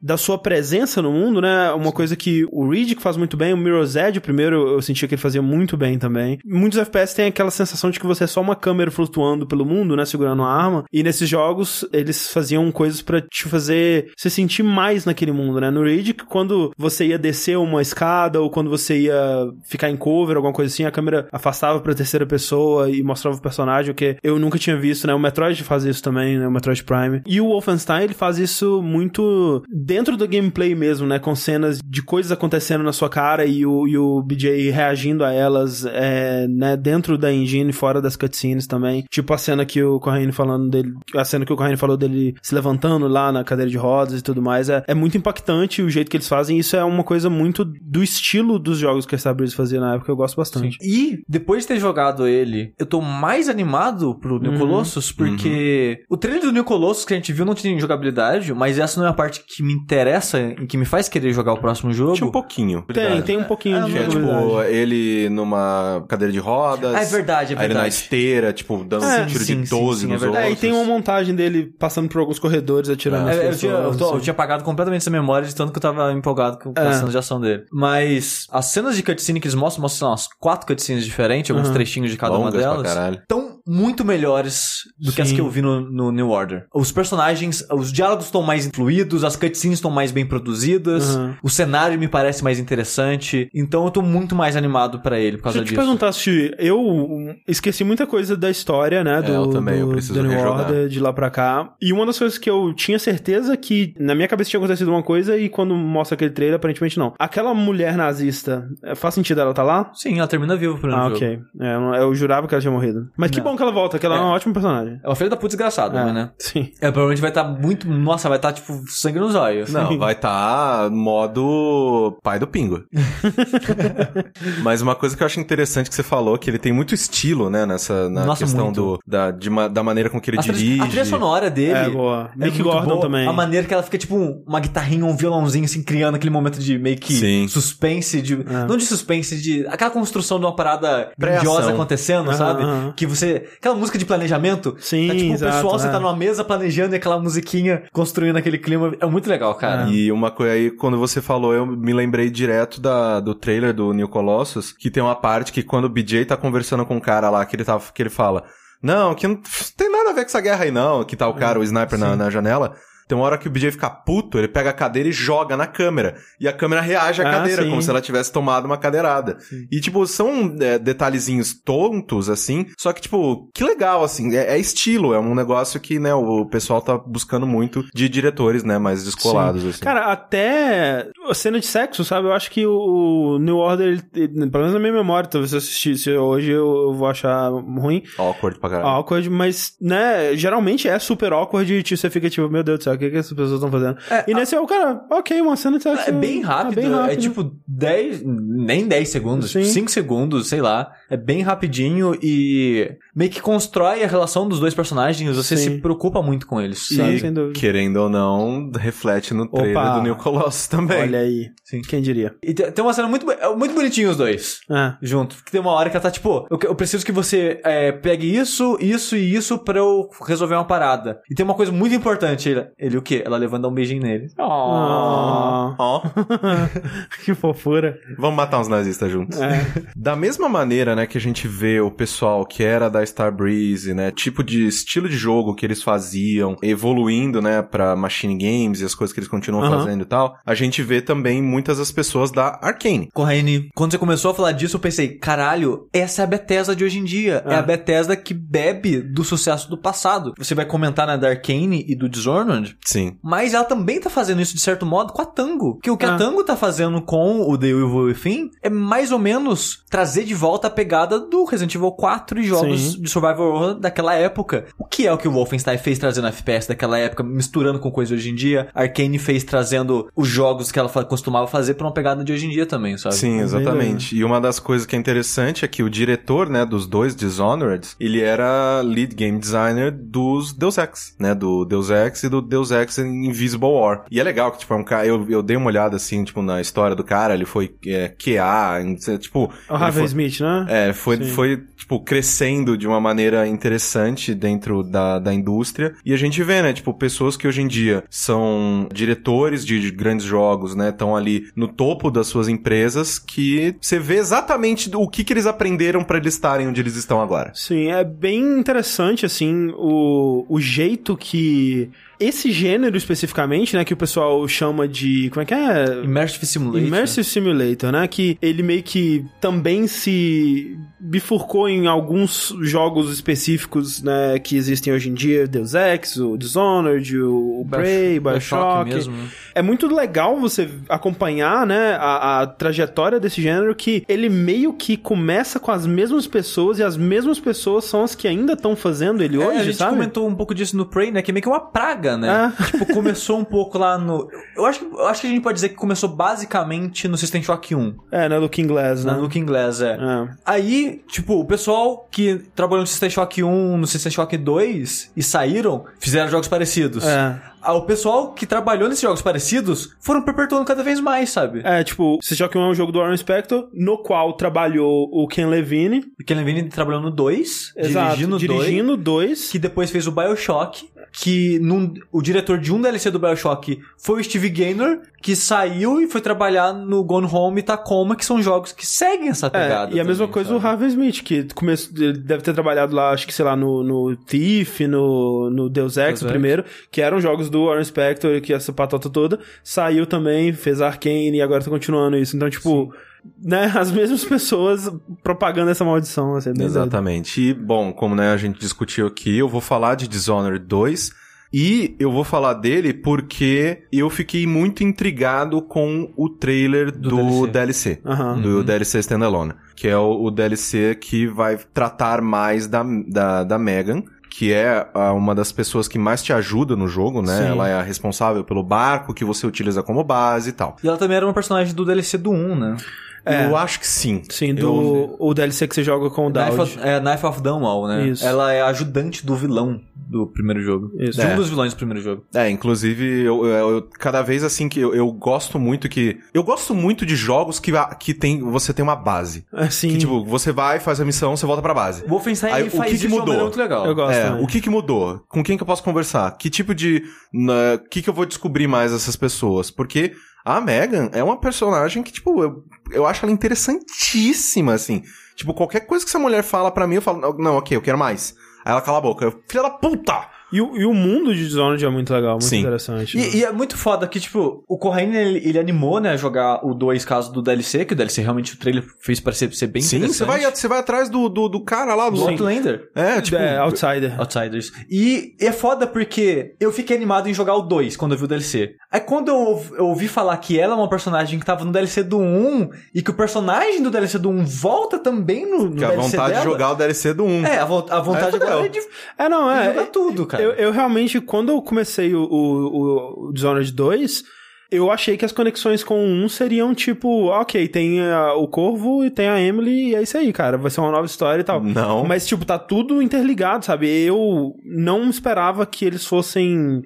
da sua presença no mundo, né? Uma coisa que o Riddick faz muito bem, o Mirror's Edge, o primeiro, eu sentia que ele fazia muito bem também. Muitos FPS têm aquela sensação de que você é só uma câmera flutuando pelo mundo, né? Segurando uma arma. E nesses jogos, eles faziam coisas pra te fazer se sentir mais naquele mundo, né? No Riddick, quando você ia descer uma escada ou quando você ia ficar em cover, alguma coisa assim, a câmera afastava pra terceira pessoa e mostrava o personagem, o que eu nunca tinha visto, né? O Metroid faz isso também, né? O Metroid Prime. E o Wolfenstein, ele faz isso muito dentro do gameplay mesmo, né? Com cenas de coisas acontecendo na sua cara e o, e o BJ reagindo a elas, é, né? Dentro da engine e fora das cutscenes também. Tipo a cena que o Corraine falando dele, a cena que o Corraine falou dele se levantando lá na cadeira de rodas e tudo mais. É, é muito impactante o jeito que eles fazem. Isso é uma coisa muito do estilo dos jogos que a Starbreeze fazia na época. Eu gosto bastante. E depois de ter jogado ele, eu tô mais animado pro New Uhum. Colossus, porque o trailer do New Colossus que a gente viu não tinha jogabilidade, mas essa não é a parte que me interessa que me faz querer jogar o próximo jogo. Tinha um pouquinho. Tem, tem um pouquinho É, de Que é, tipo, ele numa cadeira de rodas. Ah, é verdade, é Aí ele na verdade. esteira, tipo, dando É, tiro sim, de sim, 12 sim, é nos verdade. É, e outros. tem uma montagem dele passando por alguns corredores atirando nas É, eu, pessoas. tinha, eu, tô- eu assim. tinha apagado completamente essa memória de tanto que eu tava empolgado com É. as cenas de ação dele. Mas as cenas de cutscene que eles mostram, mostram umas quatro cutscenes diferentes, alguns Uhum. trechinhos de cada Longas uma pra delas. caralho. Estão muito melhores do que as Sim. que eu vi no, no New Order. Os personagens, os diálogos estão mais fluidos, as cutscenes estão mais bem produzidas, Uhum. o cenário me parece mais interessante. Então eu tô muito mais animado pra ele por causa Deixa eu te disso. perguntar, Sushi, eu esqueci muita coisa da história, né, do, É, eu também, eu preciso rejogar. Order, de lá pra cá. E uma das coisas que eu tinha certeza que na minha cabeça tinha acontecido uma coisa e quando mostra aquele trailer, aparentemente não. Aquela mulher nazista, é, faz sentido ela tá lá? Sim, ela termina viva pro Ah, jogo. ok. É, eu, jurava que ela tinha morrido. Mas que Não. bom que ela volta, que ela é, É. uma ótima personagem. É uma filha da puta desgraçada, É, né? Sim. É, provavelmente vai estar muito. Nossa, vai estar, tipo, sangue nos olhos. Não, vai estar modo pai do pingo. Mas uma coisa que eu acho interessante que você falou, que ele tem muito estilo, né, nessa na Nossa, questão muito. do, da, de da maneira com que ele A dirige. A trilha sonora dele. É, boa. Mick muito Gordon boa. também. A maneira que ela fica, tipo, uma guitarrinha, um violãozinho, assim, criando aquele momento de meio que Sim. suspense, de. É. Não de suspense, de. Aquela construção de uma parada grandiosa acontecendo, Aham, sabe? aham. Que você. Aquela música de planejamento. Sim, Tá, tipo, exato, o pessoal, você é. tá numa mesa planejando e aquela musiquinha construindo aquele clima. É muito legal, cara. E uma coisa aí, quando você falou, eu me lembrei direto da, do trailer do New Colossus, que tem uma parte que quando o BJ tá conversando com o cara lá, que ele, tá, que ele fala, não, que não tem nada a ver com essa guerra aí não, que tá o cara, o sniper na, na janela. Tem uma hora que o BJ fica puto, ele pega a cadeira e joga na câmera. E a câmera reage à Ah, cadeira, sim. como se ela tivesse tomado uma cadeirada. E, tipo, são é, detalhezinhos tontos, assim. Só que, tipo, que legal, assim. É, é estilo, é um negócio que, né, o pessoal tá buscando muito de diretores, né, mais descolados, assim. Cara, até a cena de sexo, sabe? Eu acho que o New Order, ele, ele- pelo menos na minha memória, talvez eu assistisse hoje eu, vou achar ruim, Awkward pra caralho. awkward, mas, né, geralmente é super awkward e tipo, você fica tipo, meu Deus do céu, que, que essas pessoas estão fazendo? É, e nesse é o cara, ok, uma cena sexo. É bem rápido, bem rápido. é tipo 10, nem 10 segundos, Sim. 5 segundos, sei lá. É bem rapidinho e meio que constrói a relação dos dois personagens, você Sim. se preocupa muito com eles. Sim, sabe? sem dúvida. Querendo ou não, reflete no trailer Opa. do New Colossus também. Olha aí, Sim. quem diria? E te- tem uma cena muito, é muito bonitinha os dois. Ah, Junto. Que tem uma hora que ela tá tipo, eu, eu preciso que você é, pegue isso, isso e isso pra eu resolver uma parada. E tem uma coisa muito importante. Ele, o quê? Ela levando um beijinho nele. Ó, que fofura. vamos matar uns nazistas juntos. É. Da mesma maneira, né, que a gente vê o pessoal que era da Starbreeze, né, tipo de estilo de jogo que eles faziam, evoluindo, né, pra Machine Games e as coisas que eles continuam fazendo e tal, a gente vê também muitas das pessoas da Arkane. Corraine, quando você começou a falar disso, eu pensei, caralho, essa é a Bethesda de hoje em dia. É Ah. a Bethesda que bebe do sucesso do passado. Você vai comentar na da Arcane e do Dishonored, Sim. mas ela também tá fazendo isso de certo modo com a Tango. Que o que Ah. a Tango tá fazendo com o The Evil Within é mais ou menos trazer de volta a pegada do Resident Evil 4 e jogos Sim. de survival horror daquela época. O que é o que o Wolfenstein fez trazendo FPS daquela época, misturando com coisa de hoje em dia. A Arcane fez trazendo os jogos que ela costumava fazer pra uma pegada de hoje em dia também, sabe? Sim, exatamente. E uma das coisas que é interessante é que o diretor, né, dos dois Dishonored, ele era lead game designer dos Deus Ex, né, do Deus Ex e do Deus Ex Invisible War. E é legal que, tipo, é um cara, eu, eu dei uma olhada, assim, tipo, na história do cara, ele foi é, QA, em- tipo... O foi- Smith, né? É, foi, Sim. foi, tipo, crescendo de uma maneira interessante dentro da, da indústria. E a gente vê, né, tipo, pessoas que hoje em dia são diretores de, de grandes jogos, né, estão ali no topo das suas empresas, que você vê exatamente o que, que eles aprenderam pra eles estarem onde eles estão agora. Sim, é bem interessante, assim, o, o jeito que esse gênero especificamente, né, que o pessoal chama de, como é que é? Immersive Simulator. Immersive Simulator, né? Que ele meio que também se bifurcou em alguns jogos específicos, né, que existem hoje em dia, Deus Ex, o Dishonored, o Prey, Bioshock. mesmo. né? É muito legal você acompanhar, né, a, a trajetória desse gênero que ele meio que começa com as mesmas pessoas e as mesmas pessoas são as que ainda estão fazendo ele É, hoje, a gente sabe? comentou um pouco disso no Prey, né? Que é meio que uma praga, né? É. Tipo, começou um pouco lá no. Eu acho, que- eu acho que a gente pode dizer que começou basicamente no System Shock 1. É, né, Looking Glass, né? Na Looking Glass, é. É. Aí, tipo, o pessoal que trabalhou no System Shock 1, no System Shock 2 e saíram, fizeram jogos parecidos. É. Ah, O pessoal que trabalhou nesses jogos parecidos foram perpetuando cada vez mais, sabe? É, tipo, System Shock 1 é um jogo do Warren Spector, no qual trabalhou o Ken Levine. O Ken Levine trabalhou no 2, Exato, dirigindo 2, dirigindo dois. que depois fez o Bioshock, que num- o diretor de um DLC do Bioshock foi o Steve Gaynor, que saiu e foi trabalhar no Gone Home e Tacoma, que são jogos que seguem essa É, pegada. e a mesma também, coisa sabe? o Harvey Smith, que começou, ele deve ter trabalhado lá, acho que, sei lá, no, no Thief, no, no Deus Ex, Deus o Ex. primeiro, que eram jogos do Warren Spector, que essa patota toda, saiu também, fez Arcane e agora tá continuando isso. Então, tipo, né, as mesmas pessoas propagando essa maldição, assim, doido. Exatamente. E, bom, como né, a gente discutiu aqui, eu vou falar de Dishonored 2. E eu vou falar dele porque eu fiquei muito intrigado com o trailer do, Do DLC. Aham. Do DLC Standalone. Que é o, o DLC que vai tratar mais da, da, da Megan. Que é ah, uma das pessoas que mais te ajuda no jogo, né? Sim. Ela é a responsável pelo barco que você utiliza como base e tal. E ela também era uma personagem do DLC do 1, né? É. Eu acho que sim. Sim, do Eu- o DLC que você joga com o Knife Dowd. of, é, Knife of Dunwall, né? Isso. Ela é a ajudante do vilão do primeiro jogo. Isso. De É. um dos vilões do primeiro jogo. É, inclusive, eu, eu- eu- cada vez assim que eu, eu gosto muito que. Eu gosto muito de jogos que, que tem, você tem uma base. Assim, Que, tipo, você vai, faz a missão, você volta pra base. O Wolfenstein Aí, o que que mudou? muito legal. eu gosto É, o que que mudou? Com quem que eu posso conversar? Que tipo de... na- que que eu vou descobrir mais dessas pessoas? Porque a Megan é uma personagem que, tipo, eu, eu acho ela interessantíssima, assim. Tipo, qualquer coisa que essa mulher fala pra mim, eu falo, não, ok, eu quero mais. Aí ela cala a boca. Filha da puta! E, o- e o mundo de Dishonored é muito legal, muito Sim. interessante. né? E, e é muito foda que, tipo, o Corraine, ele, ele animou, né, a jogar o 2 caso do DLC, que o DLC realmente, o trailer fez parecer ser bem Sim, interessante. você vai, você vai atrás do, do, do cara lá, do... Do Outlander. É, tipo... é, Outsider. Outsiders. E é foda porque eu fiquei animado em jogar o 2 quando eu vi o DLC. Aí quando eu, eu ouvi falar que ela é uma personagem que tava no DLC do 1 e que o personagem do DLC do 1 volta também no, no que a vontade dela, de jogar o DLC do 1. É, a, vo- a vontade fudeu. agora é de, É, não, é. jogar tudo, cara. Eu, eu realmente, quando eu comecei o, o, o Dishonored 2, eu achei que as conexões com o 1 seriam tipo, ok, tem a- o Corvo e tem a Emily, e é isso aí, cara. Vai ser uma nova história e tal. Não. Mas, tipo, tá tudo interligado, sabe? Eu não esperava que eles fossem.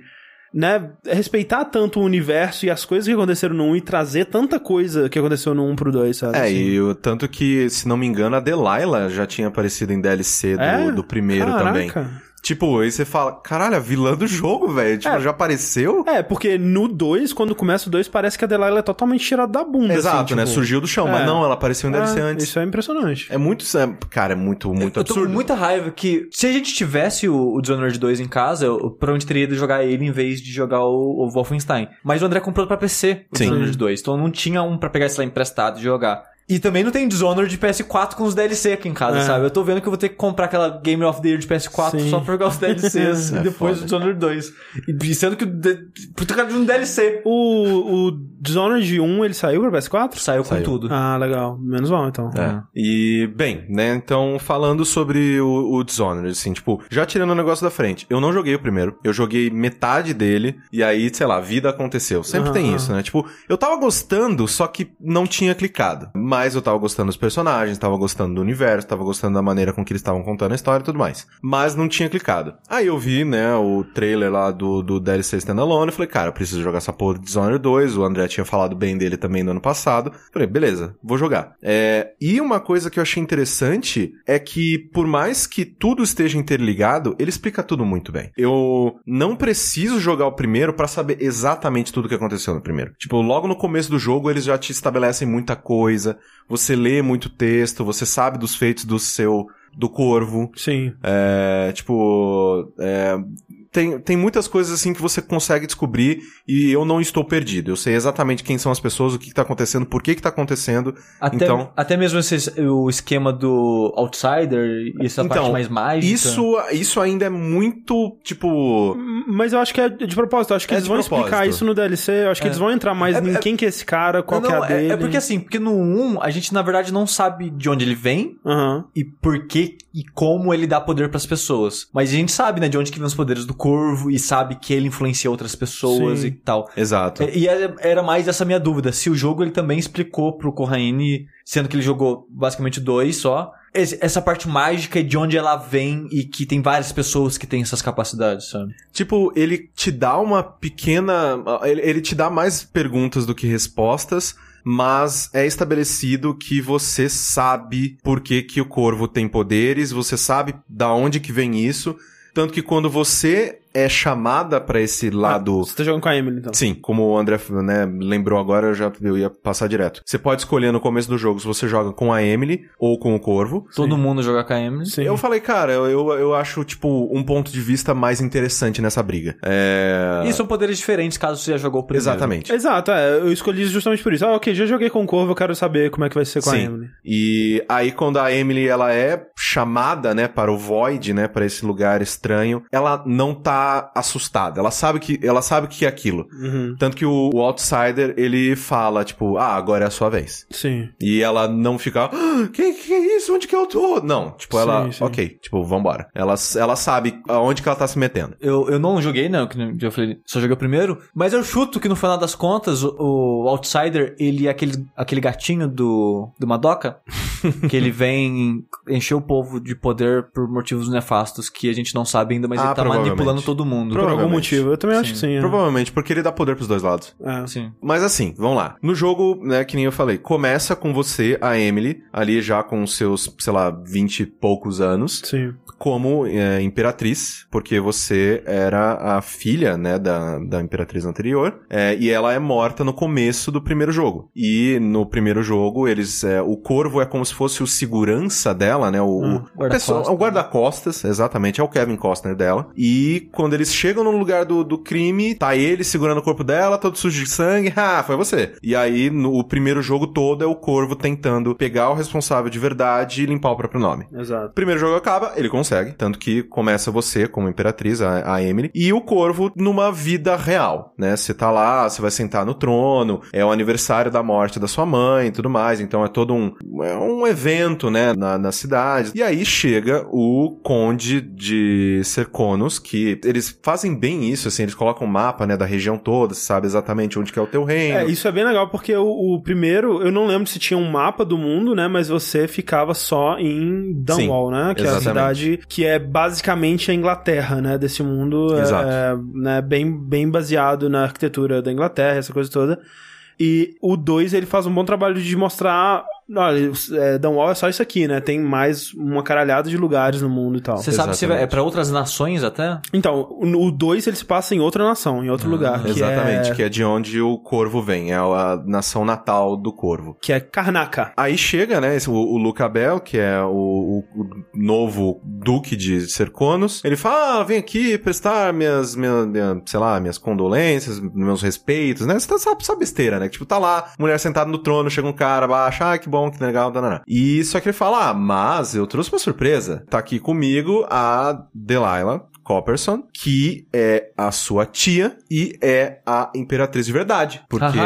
Né, respeitar tanto o universo e as coisas que aconteceram no 1 e trazer tanta coisa que aconteceu no 1 pro 2, sabe? É, Assim. e o tanto que, se não me engano, a Delilah já tinha aparecido em DLC do, É? do primeiro Caraca. também. Tipo, aí você fala, caralho, a vilã do jogo, velho. Tipo, É. já apareceu? É, porque no 2, quando começa o 2, parece que a Delilah é totalmente tirada da bunda. Exato, assim, né? tipo, Surgiu do chão, é. mas não, ela apareceu em DLC é, antes. Isso é impressionante. É muito. é, Cara, é muito, muito eu tô absurdo. com muita raiva que se a gente tivesse o, o Dishonored 2 em casa, eu, eu provavelmente teria ido jogar ele em vez de jogar o, o Wolfenstein. Mas o André comprou pra PC o Sim. Dishonored 2, então não tinha um pra pegar esse lá emprestado e jogar. E também não tem Dishonored de PS4 com os DLC aqui em casa, É. sabe? Eu tô vendo que eu vou ter que comprar aquela Game of the Year de PS4 Sim. só pra jogar os DLCs É e depois foda. o Dishonored 2. E sendo que o de... por causa de um DLC O, o Dishonored 1, ele saiu pra PS4? saiu com Saiu. tudo. Ah, legal. Menos mal, então. É. E, bem, né, então, falando sobre o, o Dishonored, assim, tipo, já tirando o negócio da frente, eu não joguei o primeiro, eu joguei metade dele, e aí, sei lá, a vida aconteceu. Sempre tem isso, né? Tipo, eu tava gostando, só que não tinha clicado. Mas eu tava gostando dos personagens, tava gostando do universo, tava gostando da maneira com que eles estavam contando a história e tudo mais. Mas não tinha clicado. Aí eu vi, né, o trailer lá do, do DLC Standalone, e falei, cara, eu preciso jogar essa porra de Dishonored 2, o André tinha falado bem dele também no ano passado. Falei, beleza, vou jogar. É, e uma coisa que eu achei interessante é que, por mais que tudo esteja interligado, ele explica tudo muito bem. Eu não preciso jogar o primeiro pra saber exatamente tudo que aconteceu no primeiro. Tipo, logo no começo do jogo eles já te estabelecem muita coisa, você lê muito texto, você sabe dos feitos do seu do corvo. Sim. É, tipo, é, tem, tem muitas coisas assim que você consegue descobrir e eu não estou perdido. Eu sei exatamente quem são as pessoas, o que, que tá acontecendo, por que que tá acontecendo. Até, então, até mesmo esse, o esquema do Outsider e essa Então, parte mais mágica. isso, isso ainda é muito, tipo... Mas eu acho que é de propósito. Eu acho que É eles vão explicar propósito. isso no DLC. Eu acho que eles vão entrar mais É- em é- quem que é esse cara, qual não, que é a não, dele. é, porque assim, porque no 1 a gente na verdade não sabe de onde ele vem Aham. e por que e como ele dá poder pras pessoas. Mas a gente sabe, né, de onde que vem os poderes do corvo e sabe que ele influencia outras pessoas Sim. e tal. Exato. E e era mais essa minha dúvida, se o jogo ele também explicou pro Corraine, sendo que ele jogou basicamente dois só, essa parte mágica e de onde ela vem e que tem várias pessoas que têm essas capacidades, sabe? Tipo, ele te dá uma pequena. Ele, ele te dá mais perguntas do que respostas, mas é estabelecido que você sabe por que, que o corvo tem poderes, você sabe da onde que vem isso. Tanto que quando você é chamada pra esse lado. Você tá jogando com a Emily, então. Sim, como o André né, lembrou agora, eu já eu ia passar direto. Você pode escolher no começo do jogo se você joga com a Emily ou com o Corvo. Todo mundo joga com a Emily. Sim. Eu falei, cara, eu, eu, eu acho, tipo, um ponto de vista mais interessante nessa briga. É. E são poderes diferentes caso você já jogou o primeiro. Exatamente. Exato, é, eu escolhi justamente por isso. Ah, ok, já joguei com o Corvo, eu quero saber como é que vai ser com a Sim. Emily. E aí quando a Emily ela é chamada, né, para o Void, né, para esse lugar estranho, ela não tá assustada. Ela sabe que ela sabe o que é aquilo. Uhum. Tanto que o, o Outsider, ele fala, tipo, ah, agora é a sua vez. Sim. E ela não fica, ah, que, que é isso? Onde que eu tô? Não, tipo, ela, Sim, sim. ok, tipo, vambora. Ela, ela sabe aonde que ela tá se metendo. Eu, eu não joguei, não, que eu falei, só joguei o primeiro, mas eu chuto que no final das contas, o, o Outsider, ele é aquele, aquele gatinho do, do Madoka, que ele vem encher o povo de poder por motivos nefastos que a gente não sabe ainda, mas Ah, ele tá manipulando todo mundo. Por algum motivo. Eu também acho Sim. que sim. é. Provavelmente, porque ele dá poder pros dois lados. É. Sim. Mas assim, vamos lá. No jogo, né, que nem eu falei, começa com você, a Emily, ali já com seus, sei lá, vinte e poucos anos, Sim. como é, imperatriz, porque você era a filha, né, da, da imperatriz anterior, é, e ela é morta no começo do primeiro jogo. E no primeiro jogo, eles, é, o corvo é como se fosse o segurança dela, né, o, Hum, o, guarda-costas. pessoal- o guarda-costas, exatamente, é o Kevin Costner dela. E quando eles chegam no lugar do, do crime, tá ele segurando o corpo dela, todo sujo de sangue, ah, foi você. E aí, no o primeiro jogo todo é o corvo tentando pegar o responsável de verdade e limpar o próprio nome. Exato. Primeiro jogo acaba, ele consegue. Tanto que começa você, como imperatriz, a, a Emily, e o corvo numa vida real, né? Você tá lá, você vai sentar no trono, é o aniversário da morte da sua mãe e tudo mais. Então é todo um, é um evento, né? Na, na cidade. E aí chega o conde de Serconos, que eles fazem bem isso, assim, eles colocam um mapa, né? Da região toda, você sabe exatamente onde que é o teu reino. É, isso é bem legal porque o, o primeiro, eu não lembro se tinha um mapa do mundo, né? Mas você ficava só em Dunwall, né? Que é a exatamente. cidade que é basicamente a Inglaterra, né? Desse mundo. é, Exato. É, né, bem, bem baseado na arquitetura da Inglaterra, essa coisa toda. E o 2, ele faz um bom trabalho de mostrar. Olha, é, Dunwall é só isso aqui, né? Tem mais uma caralhada de lugares no mundo e tal. Você sabe se vai- é pra outras nações até? Então, o 2 ele se passa em outra nação, em outro lugar. Que Exatamente, É, que é de onde o corvo vem, é a nação natal do corvo. que é Karnaka. Aí chega, né, esse- o, o Luca Bell, que é o, o- novo duque de Serconos. Ele fala, ah, vem aqui prestar minhas, minha, minha, sei lá, minhas condolências, meus respeitos, né? Você tá, sabe, sabe besteira, né? Que, tipo, tá lá, mulher sentada no trono, chega um cara, baixa, ah, que bom, que legal, danana. E só que ele fala, ah, mas eu trouxe uma surpresa. Tá aqui comigo a Delilah, Copperson, que é a sua tia e é a imperatriz de verdade. Porque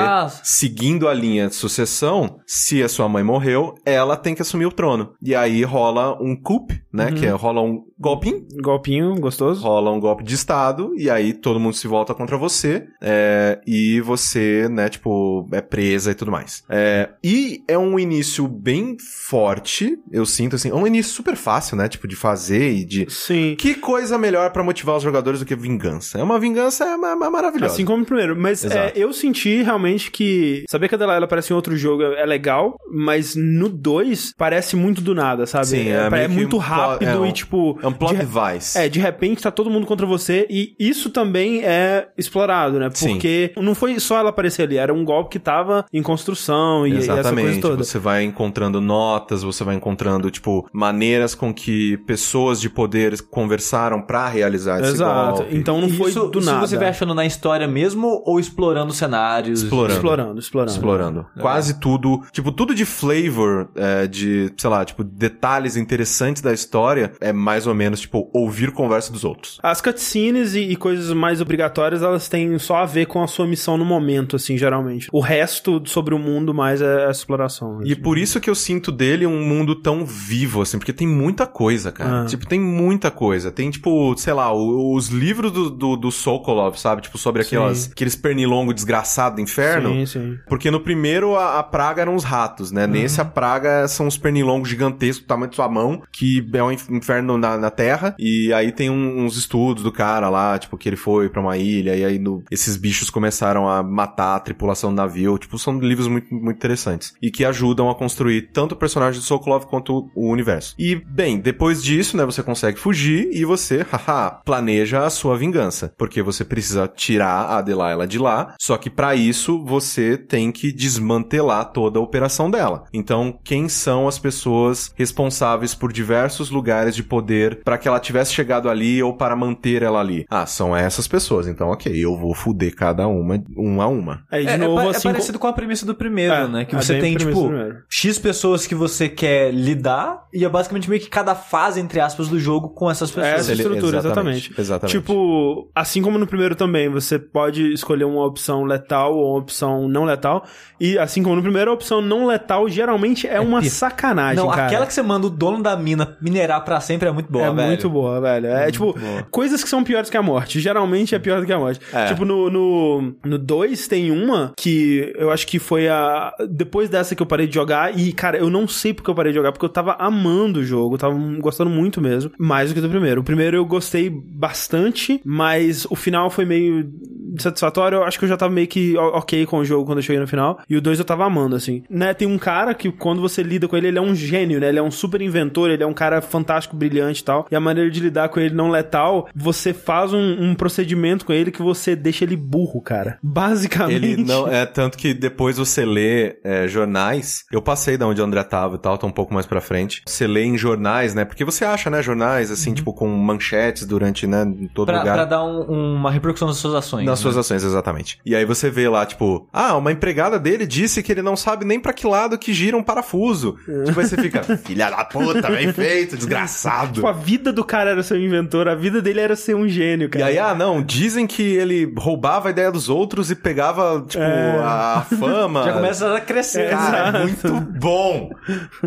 seguindo a linha de sucessão, se a sua mãe morreu, ela tem que assumir o trono. E aí rola um coup, né? Uhum. Que é, rola um golpinho, Golpinho gostoso. rola um golpe de estado, e aí todo mundo se volta contra você, é, e você, né, tipo, é presa e tudo mais. É, e é um início bem forte, eu sinto, assim, é um início super fácil, né, tipo, de fazer e de... Sim. Que coisa melhor pra motivar os jogadores do que vingança? É uma vingança é, ma- ma- maravilhosa. Assim como o primeiro. Mas é, eu senti realmente que. Saber que a Delilah aparece em outro jogo é legal, mas no 2 parece muito do nada, sabe? Sim, é é, é muito rápido é um- e tipo. É um plot de, device. É, de repente tá todo mundo contra você e isso também é explorado, né? Sim. Porque não foi só ela aparecer ali, era um golpe que tava em construção e, e essa coisa Exatamente. toda. Você vai encontrando notas, você vai encontrando, tipo, maneiras com que pessoas de poder conversaram pra realizar esse Exato. golpe. Então não foi Isso, do isso nada. você vai achando na história mesmo ou explorando cenários? Explorando. Explorando, explorando. Explorando. Quase tudo, tipo, tudo de flavor, é, de, sei lá, tipo, detalhes interessantes da história, é mais ou menos, tipo, ouvir conversa dos outros. As cutscenes e, e coisas mais obrigatórias, elas têm só a ver com a sua missão no momento, assim, geralmente. O resto sobre o mundo mais é a exploração. E assim. por isso que eu sinto dele um mundo tão vivo, assim, porque tem muita coisa, cara. Ah. Tipo, tem muita coisa. Tem, tipo, sei lá, os livros do, do, do Sokolov, sabe? Tipo, sobre aquelas, Sim. aqueles pernilongos desgraçados do inferno. Sim, sim. Porque no primeiro a, a praga eram os ratos, né? Nesse a praga são os pernilongos gigantescos do tamanho de sua mão, que é um inf- inferno na, na terra. E aí tem um- uns estudos do cara lá, tipo, que ele foi pra uma ilha, e aí no- esses bichos começaram a matar a tripulação do navio. Tipo, são livros muito, muito interessantes. E que ajudam a construir tanto o personagem de Sokolov quanto o universo. E, bem, depois disso, né, você consegue fugir e você, haha, planeja a sua vingança. Porque você precisa tirar a Delilah de lá, só que pra isso você tem que desmantelar toda a operação dela. Então, quem são as pessoas responsáveis por diversos lugares de poder para que ela tivesse chegado ali ou para manter ela ali? Ah, são essas pessoas. Então, ok, eu vou fuder cada uma, uma a uma. Aí, de É, é novo, é assim... parecido com a premissa do primeiro, É, né? Que é você tem, tipo. X pessoas que você quer lidar, e é basicamente meio que cada fase, entre aspas, do jogo com essas É pessoas. essa estrutura, exatamente, exatamente. exatamente. Tipo, assim como no primeiro também, você pode escolher uma opção letal ou uma opção não letal. E assim como no primeiro, a opção não letal geralmente é, uma pi- sacanagem, Não, cara. aquela que você manda o dono da mina minerar pra sempre é muito boa, é velho. muito boa, velho. É tipo, coisas que são piores que a morte. Geralmente é pior do que a morte. É. Tipo, no 2 no, no dois tem uma que eu acho que foi a. Depois dessa que eu parei de jogar. E, cara, eu não sei porque eu parei de jogar, porque eu tava amando o jogo. Eu tava gostando muito mesmo. Mais do que do primeiro. O primeiro eu gostei bastante, mas o final foi meio satisfatório. Eu acho que eu já tava meio que ok com o jogo quando eu cheguei no final. E o 2 eu tava amando, assim. Né, tem um cara que quando você lida com ele, ele é um gênio, né? Ele é um super inventor, ele é um cara fantástico, brilhante tal. E a maneira de lidar com ele não letal, você faz um, um procedimento com ele que você deixa ele burro, cara. Basicamente. Ele não. É tanto que depois você lê é, jornais. Eu passei da onde o André tava e tal, tô um pouco mais pra frente. Você lê em jornais, né? Porque você acha, né? Jornais, assim, tipo, com manchetes durante, né? Em todo Pra, lugar. pra dar um- uma repercussão das suas ações. Nas né? suas ações, exatamente. E aí você vê lá, tipo, ah, uma empregada dele disse que ele não sabe nem pra que lado que gira um parafuso. tipo, aí você fica, filha da puta, bem feito, desgraçado. Tipo, a vida do cara era ser um inventor, a vida dele era ser um gênio, E cara. aí, ah, não, dizem que ele roubava a ideia dos outros e pegava, tipo, É. a fama. Já começa a crescer. Cara, é muito bom.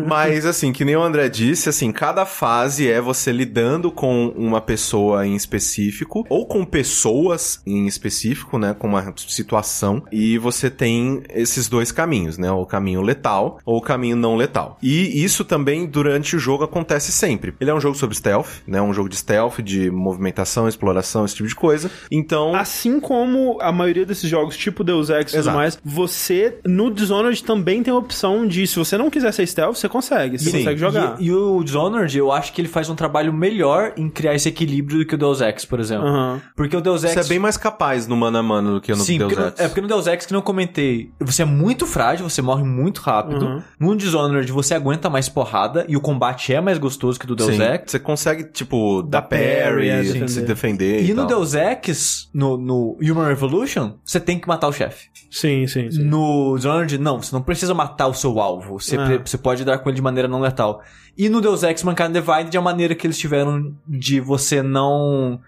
Mas, assim, que nem o André disse, assim, cada fase é você lidando com uma pessoa em específico, ou com pessoas em específico, né, com uma situação, e você tem esses dois caminhos, né, o caminho letal ou o caminho não letal. E isso também, durante o jogo, acontece sempre. Ele é um jogo sobre stealth, né, um jogo de stealth, de movimentação, exploração, esse tipo de coisa. Então, Assim como a maioria desses jogos, tipo Deus Ex e tudo mais, você no Dishonored também tem a opção de, se você não quiser ser stealth, você consegue. Você Sim. consegue jogar. E, e o Dishonored, eu acho que ele faz um trabalho melhor em criar esse equilíbrio do que o Deus Ex, por exemplo. Aham. Porque o Deus Ex... você é bem mais capaz no mano a mano do que no Sim, Deus Ex. é porque no Deus Ex que não comentei, você é muito frágil, você morre muito rápido. Uhum. No Dishonored você aguenta mais porrada e o combate é mais gostoso que o do Deus Sim. Ex. Você consegue, tipo, dar Dar parry, parry, é, se defender. defender. E E, no tal. Deus Ex, no, no Human Revolution, você tem que matar o chefe. Sim, sim, sim. No Dishonored, não, você não precisa matar o seu alvo. Você, Ah. você pode dar com ele de maneira não letal. E no Deus Ex Mankind Divided, a maneira que eles tiveram de você não...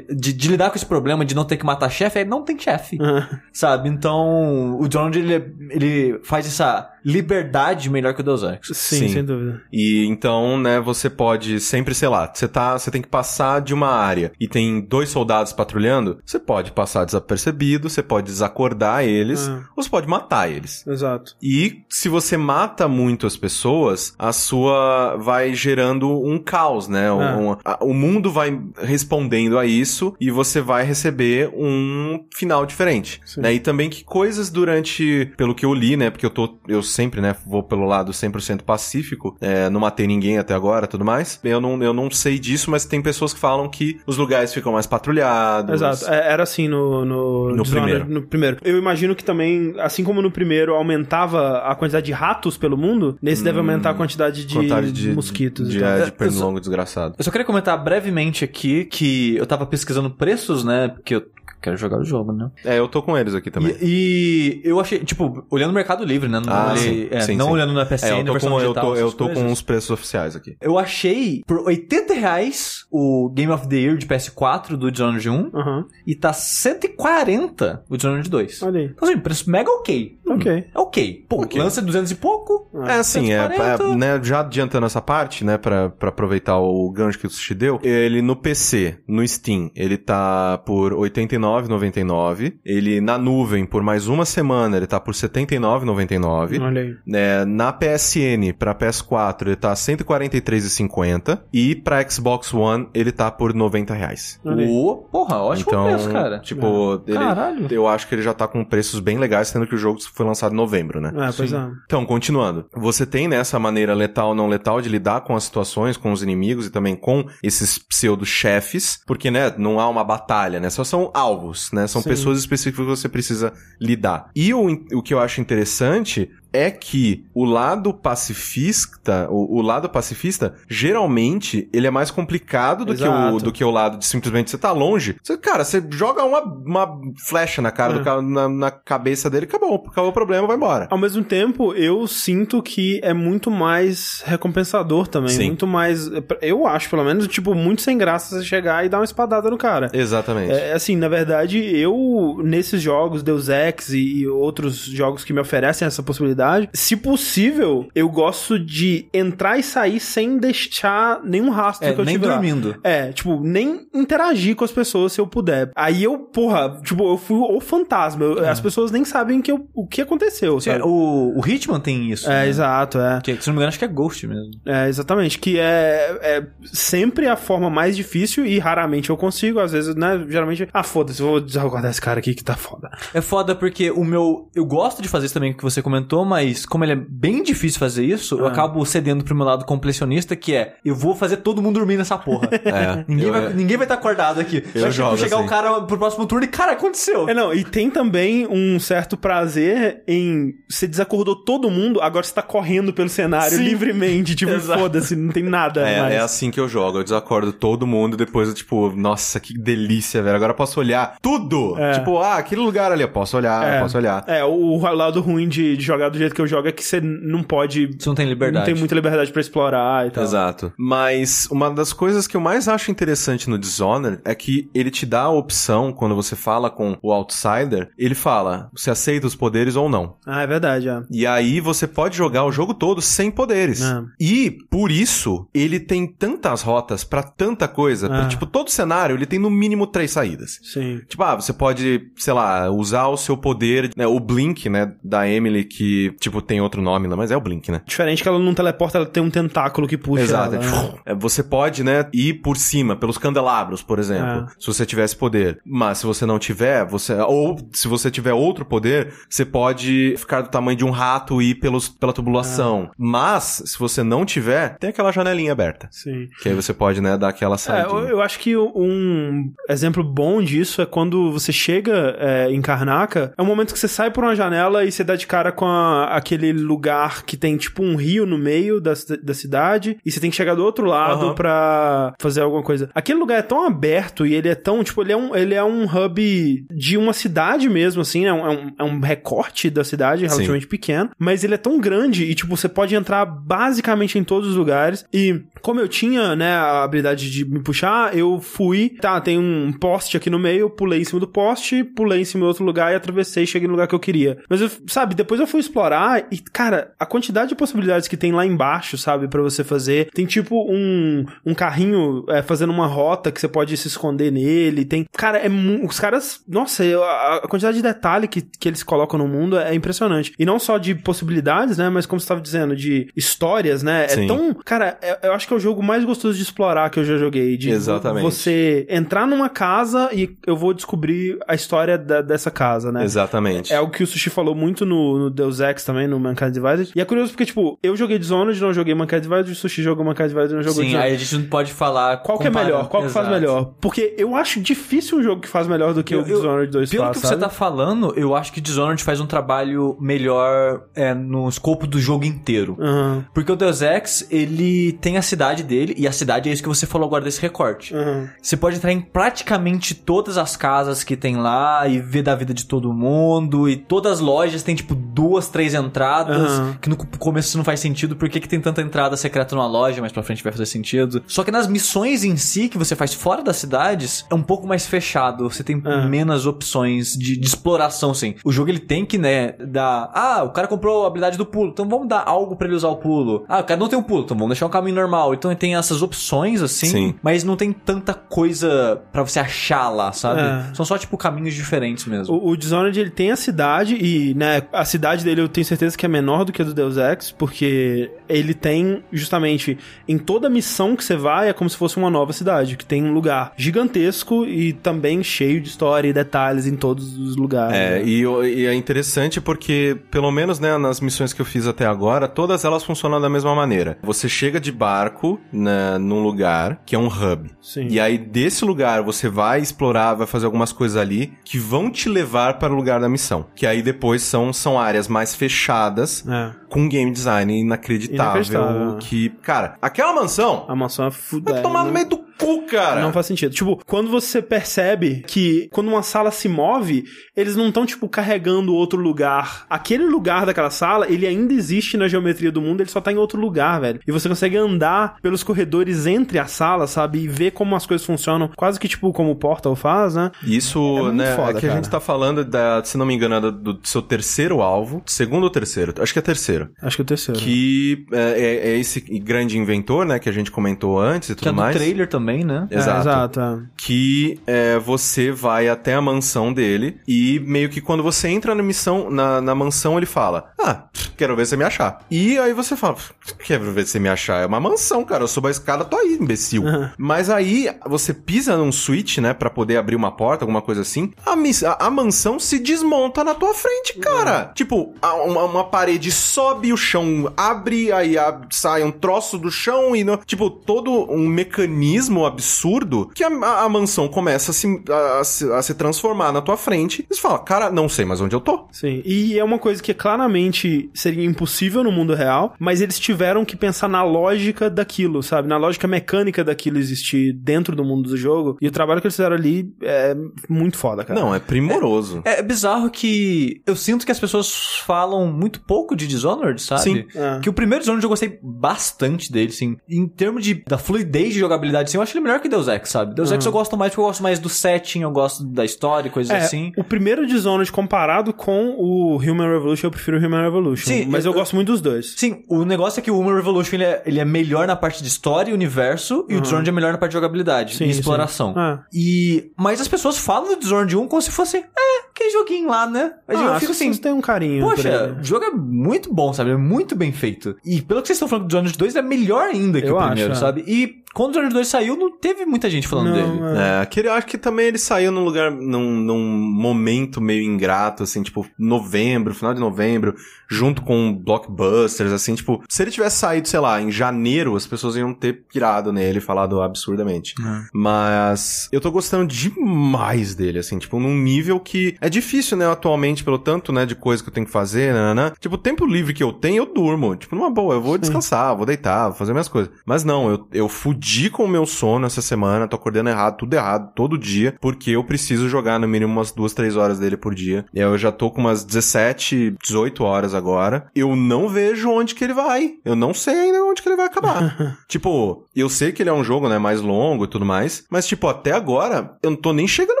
De, de lidar com esse problema de não ter que matar chefe, é não tem chefe. Aham. Sabe? Então, o Dishonored, ele, ele faz essa liberdade melhor que o Deus Ex. Sim, Sim. sem dúvida. E então, né, você pode sempre, sei lá, você tá, você tem que passar de uma área e tem dois soldados patrulhando, você pode passar desapercebido, você pode desacordar eles, Ah. ou você pode matar eles. Exato. E se você mata muito as pessoas, a sua vai gerando um caos, né? Um- É. um- a- o mundo vai respondendo a isso e você vai receber um final diferente, Sim. né? E também que coisas durante, pelo que eu li, né? Porque eu tô, eu sempre, né, vou pelo lado 100% pacífico, é, não matei ninguém até agora, tudo mais. Eu não, eu não sei disso, mas tem pessoas que falam que os lugares ficam mais patrulhados. Exato, é, era assim no, no, No primeiro. no primeiro. Eu imagino que também, assim como no primeiro aumentava a quantidade de ratos pelo mundo, nesse deve aumentar a quantidade de, Quantidade de mosquitos. De, e é, de Eu só- pernilongo desgraçado. Eu só queria comentar brevemente aqui que eu tava pesquisando preços, né? Porque eu quero jogar o jogo, né? É, eu tô com eles aqui também. E, e eu achei, tipo, olhando no Mercado Livre, né? Não, ah, olhei, sim, é, sim, não sim. olhando na PSN, é, eu tô, com, digital, eu tô, eu tô com os preços oficiais aqui. Eu achei por 80 reais o Game of the Year de PS4 do Dishonored 1 uhum. e tá 140 o Dishonored 2. Olha aí. Então, assim, preço mega ok. Ok. Hum, é ok. Pô, okay. lança 200 e pouco. É, assim, é, é, né, já adiantando essa parte, né, pra, pra aproveitar o gancho que o Sushi deu, ele no PC, no Steam, ele tá por 89 49,99. Ele na nuvem por mais uma semana, ele tá por 79,99. Olha aí. É, na PSN para PS4, ele tá 143,50 e para Xbox One ele tá por 90 reais. Ô, porra, ótimo então, preço, cara. Tipo, é. ele, Caralho. eu acho que ele já tá com preços bem legais, sendo que o jogo foi lançado em novembro, né? É, pois Sim. é. Então, continuando. Você tem né, nessa maneira letal ou não letal de lidar com as situações, com os inimigos e também com esses pseudo-chefes, porque, né, não há uma batalha, né? Só são alvos né? São Sim. pessoas específicas que você precisa lidar. E o, o que eu acho interessante é que o lado pacifista, o, o lado pacifista, geralmente, ele é mais complicado do que, o, do que o lado de simplesmente você tá longe. Você, cara, você joga uma, uma flecha na cara É. do cara, na, na cabeça dele, acabou, acabou o problema, vai embora. Ao mesmo tempo, eu sinto que é muito mais recompensador também. Sim. Muito mais. Eu acho, pelo menos, tipo, muito sem graça você chegar e dar uma espadada no cara. Exatamente. É, assim, na verdade, eu, nesses jogos, Deus Ex e, e outros jogos que me oferecem essa possibilidade, se possível, eu gosto de entrar e sair sem deixar nenhum rastro É, que eu nem tiver dormindo. É, tipo, nem interagir com as pessoas se eu puder. Aí eu, porra, tipo, eu fui o fantasma. Eu- As pessoas nem sabem que eu- o que aconteceu, Sim, o, o Hitman tem isso. É, né? exato, é. Que, se não me engano, acho que é Ghost mesmo. É, exatamente. Que é, é sempre a forma mais difícil e raramente eu consigo. Às vezes, né? Geralmente, ah, foda-se, vou desacordar esse cara aqui que tá foda. É foda porque o meu. Eu gosto de fazer isso também que você comentou, mas como ele é bem difícil fazer isso, eu Ah. acabo cedendo pro meu lado completionista, que é eu vou fazer todo mundo dormir nessa porra. É, ninguém, eu- vai, ninguém vai estar acordado aqui. Eu vai jogo tipo, chegar assim. o cara pro próximo turno e, cara, aconteceu. É, não, e tem também um certo prazer em você desacordou todo mundo, agora você tá correndo pelo cenário Sim. livremente, tipo, foda-se, não tem nada mais. É, é assim que eu jogo. Eu desacordo todo mundo e depois eu, tipo, nossa, que delícia, velho. Agora eu posso olhar tudo. É. Tipo, ah, aquele lugar ali, eu posso olhar, É. eu posso olhar. É, o lado ruim de, de jogar do jeito que eu jogo é que você não pode. Você não tem liberdade. Não tem muita liberdade pra explorar e tal. Exato. Mas uma das coisas que eu mais acho interessante no Dishonored é que ele te dá a opção, quando você fala com o Outsider, ele fala, você aceita os poderes ou não. Ah, é verdade, é. E aí você pode jogar o jogo todo sem poderes. É. E, por isso, ele tem tantas rotas pra tanta coisa. pra, É. tipo, todo cenário, ele tem no mínimo três saídas. Sim. Tipo, ah, você pode, sei lá, usar o seu poder, né, o Blink, né, da Emily, que, tipo, tem outro nome, né, mas é o Blink, né? Diferente que ela não teleporta, ela tem um tentáculo que puxa. Exato. ela, é, né? é, Você pode, né, ir por cima, pelos candelabros, por exemplo, É. se você tivesse poder. Mas se você não tiver, você. Ou se você tiver outro poder, você pode ficar do tamanho de um rato e ir pelos, pela tubulação. Mas, se você não tiver, tem aquela janelinha aberta. Sim. Que aí você pode, né, dar aquela É, saída. eu, eu acho que um exemplo bom disso é quando você chega é, em Karnaka, é um momento que você sai por uma janela e você dá de cara com a- aquele lugar que tem tipo um rio no meio da, da cidade e você tem que chegar do outro lado Aham. pra fazer alguma coisa. Aquele lugar é tão aberto e ele é tão, tipo, ele é um, ele é um hub de uma cidade mesmo, assim, é um, é um, é um recorte da cidade relativamente pequeno, mas ele é tão grande e, tipo, você pode entrar basicamente em todos os lugares e como eu tinha, né, a habilidade de me puxar, eu fui, tá, tem um poste aqui no meio, pulei em cima do poste, pulei em cima de outro lugar e atravessei e cheguei no lugar que eu queria. Mas eu, sabe, depois eu fui explorar e, cara, a quantidade de possibilidades que tem lá embaixo, sabe, pra você fazer. Tem tipo um, um carrinho é, fazendo uma rota que você pode se esconder nele. Tem, cara, é os caras, nossa, a, a quantidade de detalhe que, que eles colocam no mundo é impressionante. E não só de possibilidades, né, mas como você estava dizendo, de histórias, né? É Sim. tão, cara, eu, eu acho que é o jogo mais gostoso de explorar que eu já joguei. De Exatamente. Você entrar numa casa e eu vou descobrir a história da- dessa casa, né? Exatamente. É algo que o Sushi falou muito no, no Deus Ex também, no Mankind Divided. E é curioso porque, tipo, eu joguei Dishonored, não joguei Mankind Divided, o Sushi jogou Mankind Divided, não jogou Sim, Dishonored. aí a gente não pode falar. Qual que é melhor? Qual que faz Exato. melhor? Porque eu acho difícil um jogo que faz melhor do que Eu- o Dishonored 2 Pelo faz, que você sabe? tá falando, eu acho que Dishonored faz um trabalho melhor é, no escopo do jogo inteiro. Aham, Porque o Deus Ex, ele tem a cidade dele, e a cidade é isso que você falou agora desse recorte. aham. Você pode entrar em praticamente todas as casas que tem lá e ver da vida de todo mundo. E todas as lojas tem, tipo, duas, três entradas. Aham. Que no começo isso não faz sentido. Por que, que tem tanta entrada secreta numa loja? Mais pra frente vai fazer sentido. Só que nas missões em si, que você faz fora das cidades, é um pouco mais fechado. Você tem Ah. menos opções de, de exploração, sim. O jogo ele tem que, né, dar. Ah, o cara comprou a habilidade do pulo. Então vamos dar algo pra ele usar o pulo. Ah, o cara não tem um pulo. Então vamos deixar um caminho normal. Então tem essas opções, assim. Sim. Mas não tem tanta coisa pra você achar lá, sabe? É. São só, tipo, caminhos diferentes mesmo. O, o Dishonored, ele tem a cidade e, né, a cidade dele eu tenho certeza que é menor do que a do Deus Ex, porque ele tem, justamente, em toda missão que você vai, é como se fosse uma nova cidade, que tem um lugar gigantesco e também cheio de história e detalhes em todos os lugares. É, né? e, e é interessante porque, pelo menos, né, nas missões que eu fiz até agora, todas elas funcionam da mesma maneira. Você chega de barco, né, num lugar que é um hub. Sim. E aí, desse lugar, você vai explorar, vai fazer algumas coisas ali que vão te levar para o lugar da missão. Que aí depois são, são áreas mais fechadas, É. com game design inacreditável. Inacreditável. Que, cara, aquela mansão A maçã é vai fudida. tomar no meio do cu, cara. Não faz sentido. Tipo, quando você percebe que quando uma sala se move, eles não estão, tipo, carregando outro lugar. Aquele lugar daquela sala, ele ainda existe na geometria do mundo, ele só tá em outro lugar, velho. E você consegue andar pelos corredores entre as salas, sabe? E ver como as coisas funcionam. Quase que, tipo, como o Portal faz, né? Isso, É né, foda, é que a cara. gente tá falando da, se não me engano, é do, do seu terceiro alvo, segundo ou terceiro? Acho que é terceiro. Acho que é o terceiro. Que é, é- é esse grande inventor, né, que a gente comentou antes e Que é tudo do mais. trailer também, né? É, Exato. exato. é. Que é, você vai até a mansão dele e meio que quando você entra na missão, na, na mansão, ele fala: Ah, quero ver você me achar. E aí você fala: "Pff, Quero ver você me achar. É uma mansão, cara. Eu subo a escada, tô aí, imbecil. Mas aí você pisa num switch, né, pra poder abrir uma porta, alguma coisa assim. A, miss- a, a mansão se desmonta na tua frente, cara. Tipo, a- uma, uma parede sobe, o chão abre, aí a- sai um troço do chão e, no- tipo, todo um mecanismo absurdo que a, a- a mansão começa a se, a, a se, a se transformar na tua frente. E você fala, cara, não sei mais onde eu tô. Sim, e é uma coisa que claramente seria impossível no mundo real, mas eles tiveram que pensar na lógica daquilo, sabe? Na lógica mecânica daquilo existir dentro do mundo do jogo. E o trabalho que eles fizeram ali é muito foda, cara. Não, é primoroso. É bizarro que eu sinto que as pessoas falam muito pouco de Dishonored, sabe? Sim. É. Que o primeiro Dishonored eu gostei bastante dele, sim. Em termos de, da fluidez de jogabilidade, sim, eu acho ele melhor que Deus Ex, sabe? Deus Ex eu gosto mais porque eu gosto mais do setting, eu gosto da história, coisas É, assim. o primeiro Dishonored comparado com o Human Revolution, eu prefiro o Human Revolution. Sim, mas eu, eu- gosto muito dos dois. Sim, o negócio é que o Human Revolution ele é, ele é melhor na parte de história e universo, e o Dishonored é melhor na parte de jogabilidade Sim, e exploração. Ah. E mas as pessoas falam do Dishonored 1 como se fosse, é, aquele joguinho lá, né? Mas Ah, eu fico assim, têm um carinho Poxa, o jogo é muito bom, sabe? É muito bem feito. E pelo que vocês estão falando do Dishonored 2, é melhor ainda que Eu o acho, primeiro, é. sabe? E quando o Dishonored 2 saiu, não teve muita gente falando Não, dele. é. É, aquele, eu acho que também ele saiu num lugar, num, num momento meio ingrato, assim, tipo, novembro, final de novembro, junto com blockbusters, assim, tipo, se ele tivesse saído, sei lá, em janeiro, as pessoas iam ter pirado nele e falado absurdamente. Mas eu tô gostando demais dele, assim, tipo, num nível que é difícil, né, atualmente, pelo tanto, né, de coisa que eu tenho que fazer, né, né. Tipo, o tempo livre que eu tenho, eu durmo. Tipo, numa boa, eu vou descansar, vou deitar, vou fazer minhas coisas. Mas não, eu, eu fudi com o meu sono essa semana, tô acordando errado, tudo errado, todo dia, porque eu preciso jogar no mínimo umas duas, três horas dele por dia. E eu já tô com umas 17, 18 horas agora. Eu não vejo onde que ele vai. Eu não sei ainda onde que ele vai acabar. tipo, eu sei que ele é um jogo, né, mais longo e tudo mais, mas, tipo, até agora, eu não tô nem chegando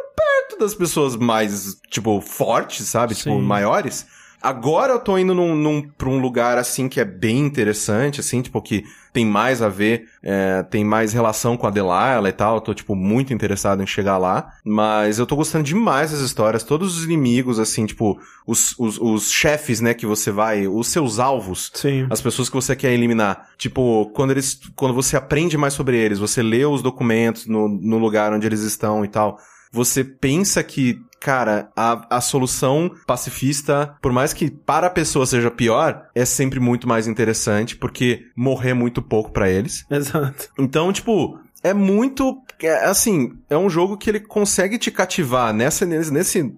perto das pessoas mais, tipo, fortes, sabe? Tipo, Sim. maiores. Agora eu tô indo num, num, pra um lugar, assim, que é bem interessante, assim, tipo, que tem mais a ver, é, tem mais relação com a Delilah e tal. Eu tô, tipo, muito interessado em chegar lá. Mas eu tô gostando demais das histórias. Todos os inimigos, assim, tipo, os, os, os chefes, né, que você vai, os seus alvos. Sim. As pessoas que você quer eliminar. Tipo, quando eles. Quando você aprende mais sobre eles, você lê os documentos no, no lugar onde eles estão e tal. Você pensa que cara, a, a solução pacifista, por mais que para a pessoa seja pior, é sempre muito mais interessante, porque morrer muito pouco pra eles. Exato. Então, tipo, é muito. É, assim, é um jogo que ele consegue te cativar nessa, nesse,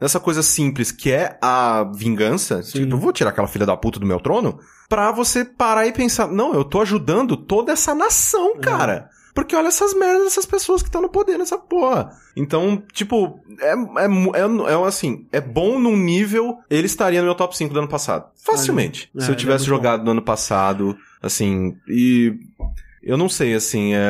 nessa coisa simples que é a vingança. Sim. Tipo, eu vou tirar aquela filha da puta do meu trono. Pra você parar e pensar, não, eu tô ajudando toda essa nação, cara. Porque olha essas merdas dessas pessoas que estão no poder nessa porra. Então, tipo, é, é, é, é assim, é bom num nível. Ele estaria no meu top 5 do ano passado. Facilmente. É, Se eu é tivesse bom. jogado no ano passado, assim, e. Eu não sei, assim, é,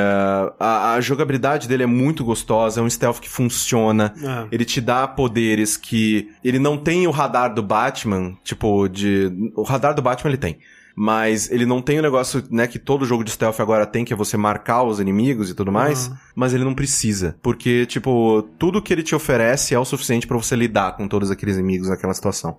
a, a jogabilidade dele é muito gostosa, é um stealth que funciona. É. Ele te dá poderes que. Ele não tem o radar do Batman, tipo, de. O radar do Batman ele tem. Mas ele não tem o negócio, né, que todo jogo de stealth agora tem, que é você marcar os inimigos e tudo mais. Uhum. Mas ele não precisa. Porque, tipo, tudo que ele te oferece é o suficiente pra você lidar com todos aqueles inimigos naquela situação.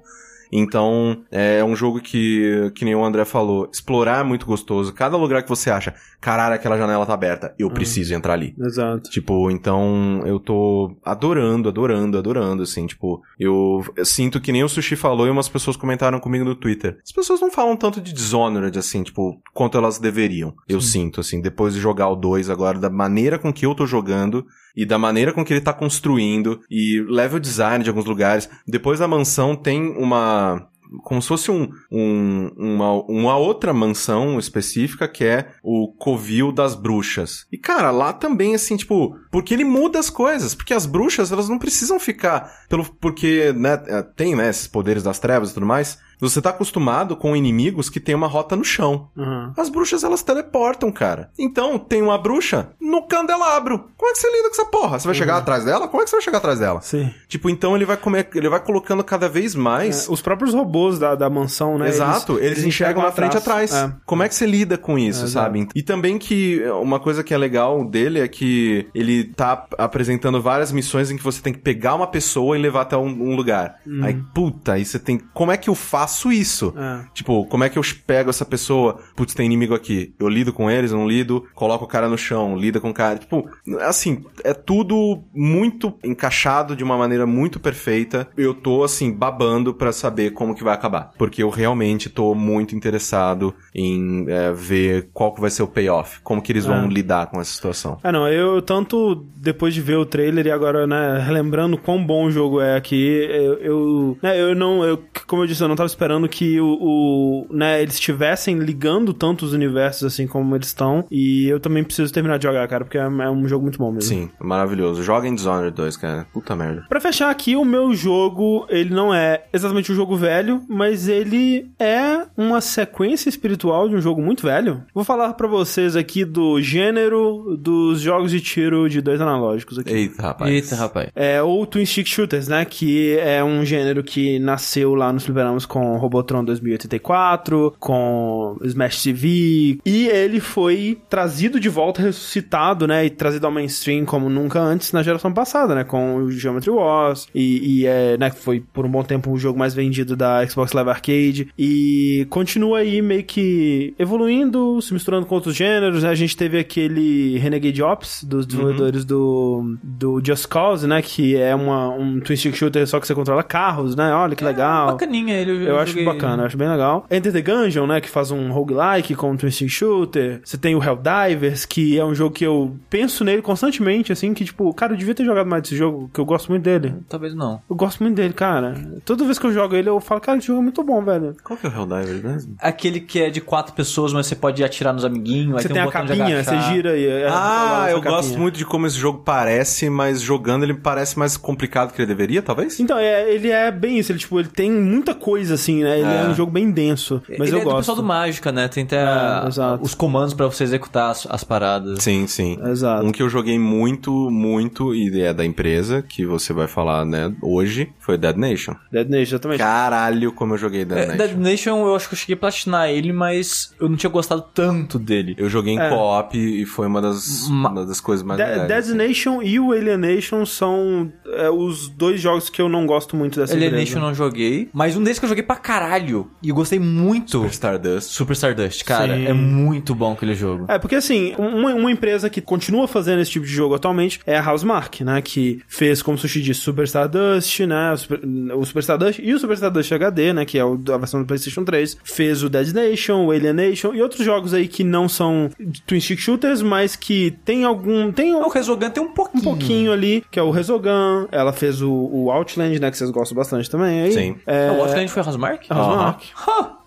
Então, é um jogo que, que nem o André falou, explorar é muito gostoso. Cada lugar que você acha, caralho, aquela janela tá aberta, eu preciso entrar ali. Exato. Tipo, então eu tô adorando, adorando, adorando, assim, tipo, eu, eu sinto que nem o Sushi falou e umas pessoas comentaram comigo no Twitter. As pessoas não falam tanto de Dishonored, assim, tipo, quanto elas deveriam. Eu sinto, assim, depois de jogar o 2 agora, da maneira com que eu tô jogando e da maneira com que ele tá construindo e level design de alguns lugares. Depois da mansão tem uma como se fosse um, um- uma, uma outra mansão específica que é o Covil das Bruxas. E, cara, lá também, assim, tipo, porque ele muda as coisas. Porque as bruxas, elas não precisam ficar pelo, porque, né, é, tem, né, esses poderes das trevas e tudo mais. Você tá acostumado com inimigos que tem uma rota no chão. Uhum. As bruxas, elas teleportam, cara. Então, tem uma bruxa no candelabro. Como é que você lida com essa porra? Você vai chegar atrás dela? Como é que você vai chegar atrás dela? Sim. Tipo, então ele vai comer, ele vai colocando cada vez mais. É, os próprios robôs da, da mansão, né? Exato, eles, enxergam na frente e atrás. É. Como é que você lida com isso, É, sabe? E também que uma coisa que é legal dele é que ele tá apresentando várias missões em que você tem que pegar uma pessoa e levar até um, um lugar. Aí, puta, aí você tem. Como é que eu faço isso? É. Tipo, como é que eu pego essa pessoa? Putz, tem inimigo aqui. Eu lido com eles, não lido, coloco o cara no chão, lida com o cara. Tipo, assim, é tudo muito encaixado de uma maneira muito perfeita. Eu tô, assim, babando pra saber como que vai acabar. Porque eu realmente tô muito interessado em é, ver qual que vai ser o payoff. Como que eles vão É. lidar com essa situação. Ah, não, eu tanto depois de ver o trailer e agora, né, relembrando quão bom o jogo é aqui, eu, eu, né, eu não, eu, como eu disse, eu não tava esperando que o, o né, eles estivessem ligando tanto os universos assim como eles estão, e eu também preciso terminar de jogar, cara, porque é, é um jogo muito bom mesmo. Sim, maravilhoso. Joga em Dishonored 2, cara. Puta merda. Pra fechar aqui, o meu jogo, ele não é exatamente um jogo velho, mas ele é uma sequência espiritual de um jogo muito velho. Vou falar pra vocês aqui do gênero dos jogos de tiro de dois analógicos aqui. Eita, rapaz. Eita, rapaz. É, ou Twin Stick Shooters, né? Que é um gênero que nasceu lá nos fliperamas com Robotron 2084, com Smash TV. E ele foi trazido de volta, ressuscitado, né? E trazido ao mainstream como nunca antes na geração passada, né? Com o Geometry Wars. E, e é, né? Foi por um bom tempo o jogo mais vendido da Xbox Live Arcade. E continua aí meio que evoluindo, se misturando com outros gêneros, né? A gente teve aquele Renegade Ops dos desenvolvedores do, do Just Cause, né? Que é uma, um twin stick shooter só que você controla carros, né? Olha que legal. Bacaninha ele. Eu acho joguei- bacana, eu acho bem legal. Enter the Gungeon, né, que faz um roguelike com um twin stick shooter. Você tem o Helldivers, que é um jogo que eu penso nele constantemente, assim, que tipo, cara, eu devia ter jogado mais desse jogo, que eu gosto muito dele. Talvez não. Eu gosto muito dele, cara. Toda vez que eu jogo ele, eu falo, cara, esse jogo é muito bom, velho. Qual que é o Helldivers mesmo? Aquele que é de quatro pessoas, mas você pode atirar nos amiguinhos. Você aí tem um a capinha, você gira e... é, Ah, rola eu essa gosto capinha. muito de como esse jogo parece, mas jogando ele parece mais complicado que ele deveria, talvez? Então, é, ele é bem isso. Ele, tipo, ele tem muita coisa, assim, né? Ele é, É. um jogo bem denso, mas Ele eu é do gosto. pessoal do Mágica, né? Tem até É, os comandos pra você executar as, as paradas. Sim, sim. Exato. Um que eu joguei muito, muito, e é da empresa, que você vai falar, né, hoje, foi Dead Nation. Dead Nation, exatamente. Caralho, como eu joguei Dead É, Nation. Dead Nation, eu acho que eu cheguei a platinar ele, mas eu não tinha gostado tanto dele. Eu joguei em É. co-op e foi uma das, Ma- uma das coisas mais De- legais. Dead assim. Nation e o Alienation são é, os dois jogos que eu não gosto muito dessa Alienation eu empresa. não joguei, mas um desses que eu joguei pra caralho e eu gostei muito. Super Stardust. Super Stardust, cara, Sim. é muito bom aquele jogo. É, porque assim, uma, uma empresa que continua fazendo esse tipo de jogo atualmente é a Housemark, né? Que fez, como o Sushi disse, Super Stardust, né? O Super, o Super Stardust e o Super Stardust HD, né? Que é o, a versão do PlayStation 3. Fez o Dead Nation, o Alienation e outros jogos aí que não são Twin Stick Shooters, mas que tem algum. Tem O um Resogun tem um pouquinho. pouquinho ali, que é o Resogun. Ela fez o, o Outland, né? Que vocês gostam bastante também. Aí. Sim. É, O Outland foi a Housemark? A Housemark.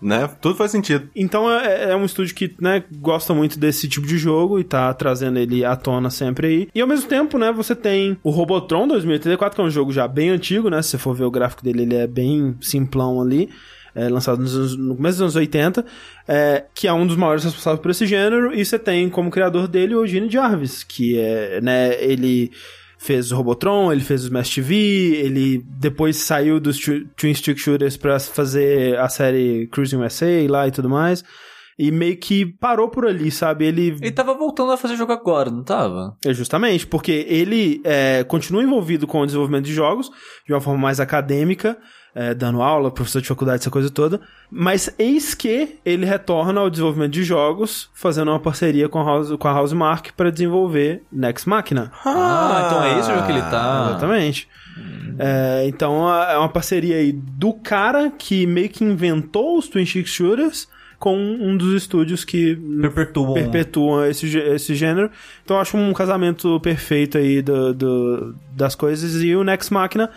Né? Tudo faz sentido. Então é, é um estúdio que, né, gosta muito desse tipo de jogo e tá trazendo ele à tona sempre aí. E ao mesmo tempo, né, você tem o Robotron 2084, que é um jogo já bem antigo, né? Se você for ver o gráfico dele, ele é bem simplão ali. É, lançado nos no começo dos anos 80, é, que é um dos maiores responsáveis por esse gênero, e você tem como criador dele o Gene Jarvis, que é, né, ele fez o Robotron, ele fez o Smash TV, ele depois saiu dos Twi- Twin Stick Shooters pra fazer a série Cruising USA lá e tudo mais. E meio que parou por ali, sabe? Ele. Ele tava voltando a fazer jogo agora, não tava? É justamente, porque ele é, continua envolvido com o desenvolvimento de jogos de uma forma mais acadêmica, é, dando aula, professor de faculdade, essa coisa toda. Mas eis que ele retorna ao desenvolvimento de jogos, fazendo uma parceria com a House, com a Housemark para desenvolver Next Machina. Ah, então é esse o jogo que ele tá. Exatamente. É, então é uma parceria aí do cara que meio que inventou os Twin Stick Shooters com um dos estúdios que Perpetuam. perpetuam esse, esse gênero. Então eu acho um casamento perfeito aí do, do- das coisas. E o Next Machina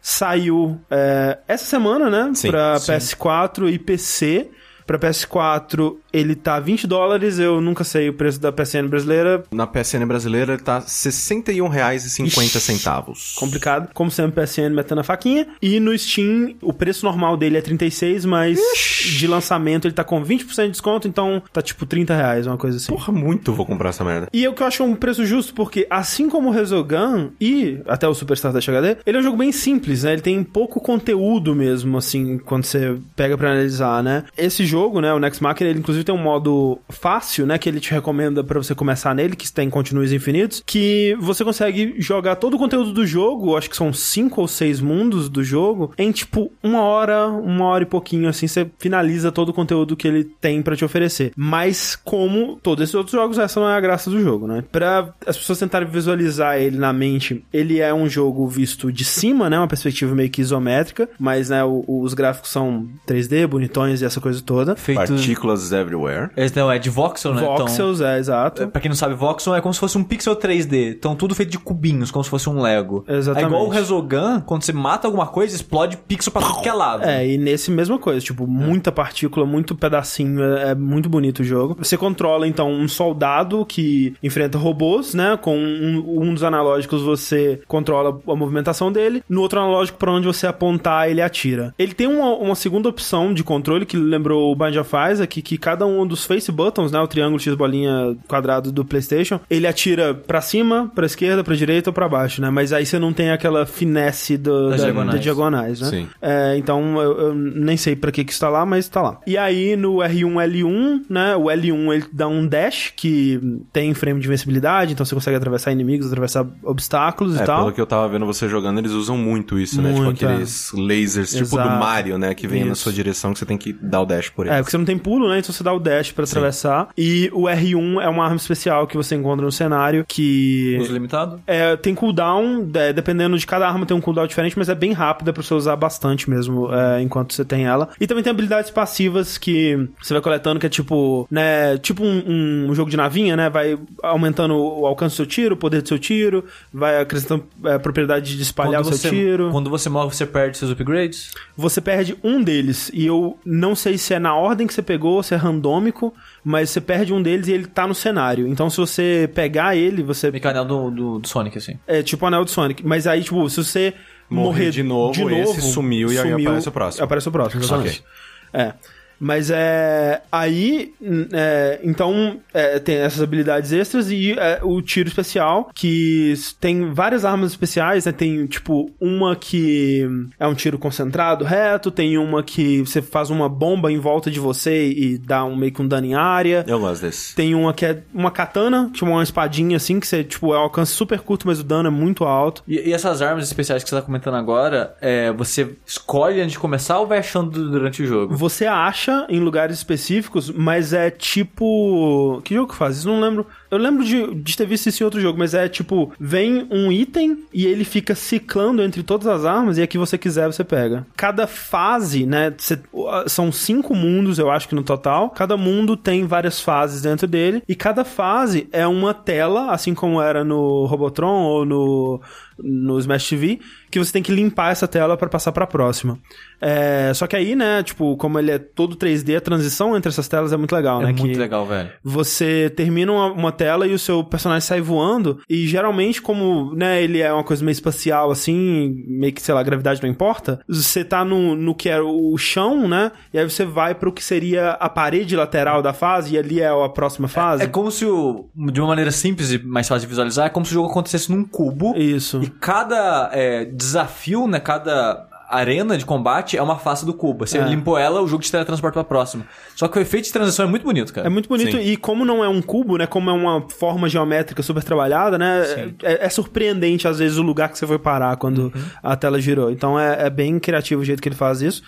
saiu é, essa semana, né? Sim, pra sim. PS4 e PC. Pra PS4 ele tá 20 dólares, eu nunca sei o preço da PSN brasileira. Na PSN brasileira ele tá R$ 61,50. Complicado. Como sempre, PSN metendo a faquinha. E no Steam, o preço normal dele é 36, mas de lançamento ele tá com 20% de desconto, então tá tipo 30 reais, uma coisa assim. Porra, muito vou comprar essa merda. E é o que eu acho um preço justo, porque assim como o Resogun e até o Superstar da HD, ele é um jogo bem simples, né? Ele tem pouco conteúdo mesmo, assim, quando você pega pra analisar, né? Esse jogo, né, o Next Machina, ele inclusive tem um modo fácil, né, que ele te recomenda pra você começar nele, que tem continuos infinitos, que você consegue jogar todo o conteúdo do jogo, acho que são cinco ou seis mundos do jogo, em tipo uma hora, uma hora e pouquinho, assim, você finaliza todo o conteúdo que ele tem pra te oferecer. Mas como todos esses outros jogos, essa não é a graça do jogo, né? Pra as pessoas tentarem visualizar ele na mente, ele é um jogo visto de cima, né? Uma perspectiva meio que isométrica, mas, né, os gráficos são 3D, bonitões e essa coisa toda. Feito. Partículas everywhere. Esse não é de voxel, né? Então, Voxels, é, exato. pra quem não sabe, voxel é como se fosse um pixel 3D. Então tudo feito de cubinhos, como se fosse um Lego. Exatamente. É igual o Resogun, quando você mata alguma coisa, explode pixel pra tudo que é lado. É, e nesse mesma coisa, tipo, muita partícula, muito pedacinho, é, é muito bonito o jogo. Você controla, então, um soldado que enfrenta robôs, né? Com um, um dos analógicos você controla a movimentação dele, no outro analógico, pra onde você apontar, ele atira. Ele tem uma, uma segunda opção de controle que lembrou o Bind of Isaac, que cada um dos face buttons, né? O triângulo, X, bolinha, quadrado do PlayStation, ele atira pra cima, pra esquerda, pra direita ou pra baixo, né? Mas aí você não tem aquela finesse do, Das da- diagonais. da diagonais, né? Sim. É, então eu, eu nem sei pra que que isso tá lá, mas tá lá. E aí no R1, L1, né? O L1 ele dá um dash que tem frame de invencibilidade, então você consegue atravessar inimigos, atravessar obstáculos É, e tal. pelo que eu tava vendo você jogando, eles usam muito isso, né? Muito, Tipo aqueles lasers, tipo do Exato. Mario, né? Que vem na Isso. sua direção que você tem que dar o dash por É, ele. porque você não tem pulo, né? Então você dá o dash pra atravessar. E o R1 é uma arma especial que você encontra no cenário que. Uso limitado. É, tem cooldown, é, dependendo de cada arma tem um cooldown diferente, mas é bem rápida pra você usar bastante mesmo é, enquanto você tem ela. E também tem habilidades passivas que você vai coletando, que é tipo, né, tipo um, um jogo de navinha, né, vai aumentando o alcance do seu tiro, o poder do seu tiro, vai acrescentando é, propriedade de espalhar Quando o seu você, tiro. quando você morre, você perde seus upgrades. Você perde um deles, e eu não sei se é na ordem que você pegou, se é randômico, mas você perde um deles e ele tá no cenário. Então se você pegar ele, você Meio que o anel do, do, do Sonic, assim. é tipo o anel do Sonic. Mas aí, tipo, se você Morrer de novo, esse sumiu e aí aparece o próximo. Aparece o próximo, exatamente. É. Mas é. Aí. é, então, é, tem essas habilidades extras e é, o tiro especial, que tem várias armas especiais, né? Tem, tipo, uma que é um tiro concentrado, reto, tem uma que você faz uma bomba em volta de você e dá um, meio que um dano em área. Eu gosto desse. Tem uma que é uma katana, tipo uma espadinha assim, que você, tipo, é um alcance super curto, mas o dano é muito alto. E, e essas armas especiais que você tá comentando agora, é, você escolhe antes de começar ou vai achando durante o jogo? Você acha em lugares específicos, mas é tipo. Que jogo que faz? Isso não lembro. Eu lembro de, de ter visto isso em outro jogo, mas é tipo: vem um item e ele fica ciclando entre todas as armas e a que você quiser você pega. Cada fase, né? cê- são cinco mundos, eu acho que no total. Cada mundo tem várias fases dentro dele e cada fase é uma tela, assim como era no Robotron ou no no Smash TV, que você tem que limpar essa tela pra passar pra próxima. É, só que aí, né, tipo, como ele é todo 3D, a transição entre essas telas é muito legal, É né? muito que legal, velho. Você termina uma, uma tela e o seu personagem sai voando, e geralmente, como, né, ele é uma coisa meio espacial, assim, meio que, sei lá, a gravidade não importa, você tá no, no que é o chão, né, e aí você vai pro que seria a parede lateral da fase, e ali é a próxima fase. É como se o. De uma maneira simples e mais fácil de visualizar, é como se o jogo acontecesse num cubo. Isso. E cada é, desafio, né? Cada arena de combate é uma face do cubo. Você É. limpou ela, o jogo te teletransporta pra próxima. Só que o efeito de transição é muito bonito, cara. É muito bonito Sim. e como não é um cubo, né? Como é uma forma geométrica super trabalhada, né? É, é surpreendente às vezes o lugar que você foi parar quando a tela girou. Então é, é bem criativo o jeito que ele faz isso.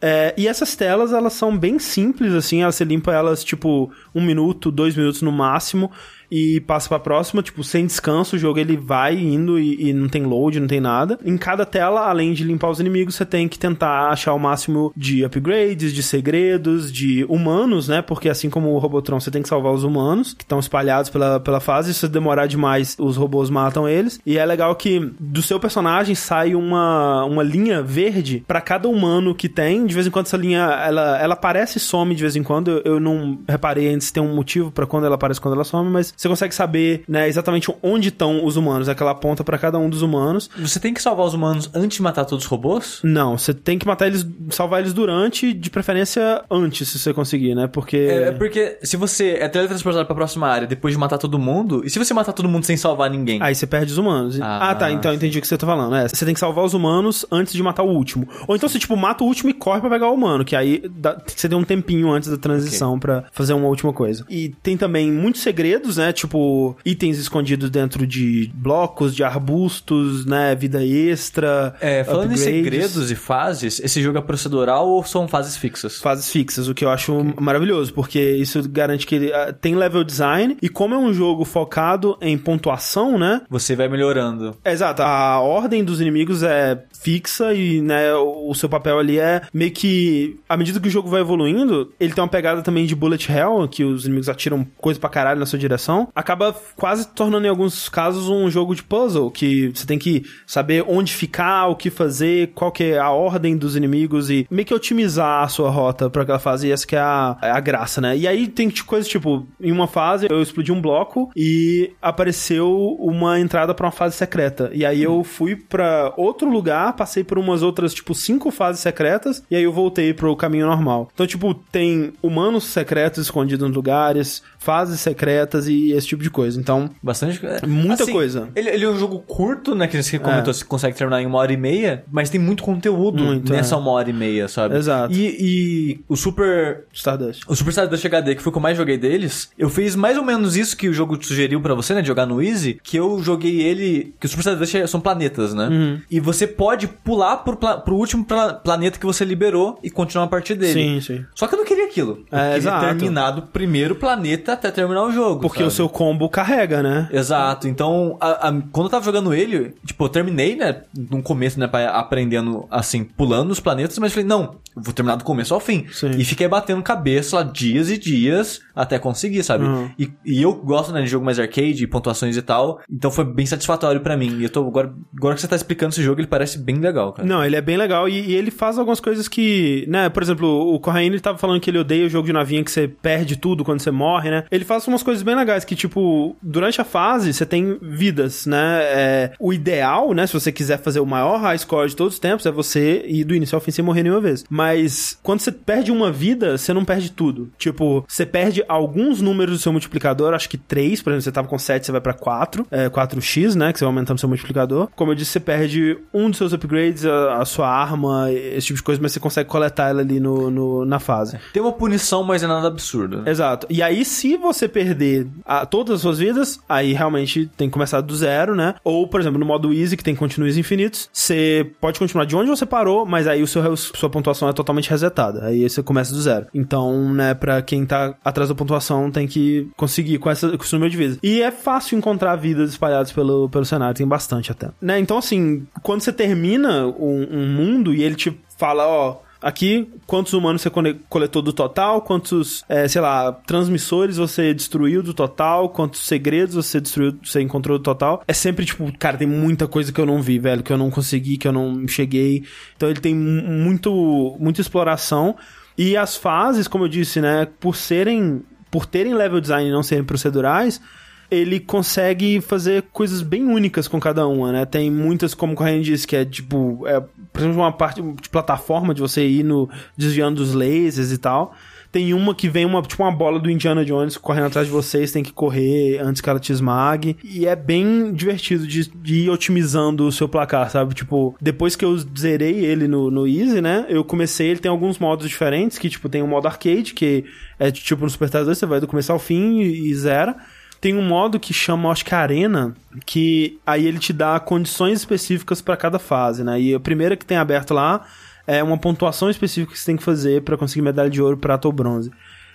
É, e essas telas, elas são bem simples, assim, você limpa elas, tipo, um minuto, dois minutos no máximo, e passa pra próxima, tipo, sem descanso, o jogo ele vai indo e, e não tem load, não tem nada. Em cada tela, além de limpar os inimigos, você tem que tentar achar o máximo de upgrades, de segredos, de humanos, né? Porque assim como o Robotron, você tem que salvar os humanos, que estão espalhados pela, pela fase, se demorar demais, os robôs matam eles. E é legal que do seu personagem sai uma, uma linha verde pra cada humano que tem. De vez em quando essa linha, ela, ela aparece e some de vez em quando. Eu, eu não reparei antes se tem um motivo pra quando ela aparece quando ela some, mas você consegue saber, né, exatamente onde estão os humanos. Aquela ponta pra cada um dos humanos. Você tem que salvar os humanos antes de matar todos os robôs? Não, você tem que matar eles, salvar eles durante, de preferência antes, se você conseguir, né? Porque. É, é porque se você é teletransportado pra próxima área depois de matar todo mundo, e se você matar todo mundo sem salvar ninguém? Aí você perde os humanos. Ah. Ah, tá. Então eu entendi o que você tá falando. É, você tem que salvar os humanos antes de matar o último. Ou então você, tipo, mata o último e corre pra pegar o humano, que aí dá- você tem um tempinho antes da transição pra fazer uma última coisa. E tem também muitos segredos, né? Tipo, itens escondidos dentro de blocos, de arbustos, né? Vida extra. É, falando em upgrades. segredos e fases, esse jogo é procedural ou são fases fixas? fases fixas, o que eu acho maravilhoso, porque isso garante que ele ah, tem level design e como é um jogo focado em pontuação, né? Você vai melhorando. Exato, a ordem dos inimigos é fixa e, né, o seu papel ali é meio que, à medida que o jogo vai evoluindo, ele tem uma pegada também de bullet hell, que os inimigos atiram coisa pra caralho na sua direção, acaba quase tornando em alguns casos um jogo de puzzle, que você tem que saber onde ficar, o que fazer, qual que é a ordem dos inimigos e meio que otimizar a sua rota pra aquela fase, e essa que é a, é a graça, né? E aí tem coisas tipo, em uma fase eu explodi um bloco e apareceu uma entrada pra uma fase secreta. E aí eu fui pra outro lugar, passei por umas outras, tipo, cinco fases secretas, e aí eu voltei pro caminho normal. Então, tipo, tem humanos secretos escondidos nos lugares, fases secretas e esse tipo de coisa. Então, Bastante é, Muita coisa. Ele, ele é um jogo curto, né? Que você comentou, você consegue terminar em uma hora e meia, mas tem muito conteúdo Muito, nessa é. uma hora e meia, sabe? Exato. E, e o Super. Stardust. O Super Stardust HD, que foi o que eu mais joguei deles, eu fiz mais ou menos isso que o jogo sugeriu pra você, né? De jogar no Easy, que eu joguei ele. Que o Super Stardust é- são planetas, né? Uhum. E você pode pular pro, pro último pla- planeta que você liberou e continuar a partir dele. Sim, sim. Só que eu não queria aquilo. Eu É, queria exato. terminar do primeiro planeta até terminar o jogo. Porque sabe? o seu combo carrega, né? Exato, então a- a- quando eu tava jogando ele, tipo, eu terminei, né, no começo, né, aprendendo, assim, pulando os planetas, mas falei, não, eu vou terminar do começo ao fim. Sim. E fiquei batendo cabeça lá dias e dias até conseguir, sabe? Uhum. E, e eu gosto, né, de jogo mais arcade, pontuações e tal, então foi bem satisfatório pra mim. E eu tô, agora, agora que você tá explicando esse jogo, ele parece bem legal, cara. Não, ele é bem legal e, e ele faz algumas coisas que, né, por exemplo, o Corraine ele tava falando que ele odeia o jogo de navinha que você perde tudo quando você morre, né? Ele faz umas coisas bem legais, que, tipo, durante a fase você tem vidas, né? É, o ideal, né, se você quiser fazer o maior high score de todos os tempos, é você ir do início ao fim sem morrer nenhuma vez. Mas quando você perde uma vida, você não perde tudo. Tipo, você perde alguns números do seu multiplicador, acho que 3, por exemplo, você tava com 7, você vai pra 4, é, 4x, né, que você vai aumentando seu multiplicador. Como eu disse, você perde um dos seus upgrades, a, a sua arma, esse tipo de coisa, mas você consegue coletar ela ali no, no- na fase. Tem uma punição, mas é nada absurdo. né? Exato. E aí, se você perder a- todas as suas vidas, aí realmente tem que começar do zero, né? Ou, por exemplo, no modo easy, que tem continues infinitos, você pode continuar de onde você parou, mas aí o seu, sua pontuação é totalmente resetada. Aí você começa do zero. Então, né, pra quem tá atrás da pontuação, tem que conseguir com, essa, com esse número de vidas. E é fácil encontrar vidas espalhadas pelo, pelo cenário, tem bastante até. Né? Então, assim, quando você termina um, um mundo e ele te fala, ó. Aqui, quantos humanos você coletou do total, quantos, é, sei lá, transmissores você destruiu do total, quantos segredos você destruiu, você encontrou do total. É sempre tipo, cara, tem muita coisa que eu não vi, velho, que eu não consegui, que eu não cheguei. Então ele tem mu- muito, muita exploração. E as fases, como eu disse, né, por serem, por terem level design e não serem procedurais, ele consegue fazer coisas bem únicas com cada uma, né? Tem muitas, como o Corrêa disse, que é tipo, é, por exemplo, uma parte de plataforma de você ir no, desviando dos lasers e tal. Tem uma que vem uma, tipo uma bola do Indiana Jones correndo atrás de vocês, tem que correr antes que ela te esmague. E é bem divertido de, de ir otimizando o seu placar, sabe? Tipo, depois que eu zerei ele no, no Easy, né? Eu comecei, ele tem alguns modos diferentes, que tipo, tem um modo arcade, que é tipo no Super Star 2, você vai do começo ao fim e, e zera. Tem um modo que chama, acho que Arena, que aí ele te dá condições específicas pra cada fase, né? E a primeira que tem aberto lá é uma pontuação específica que você tem que fazer pra conseguir medalha de ouro, prata ou bronze.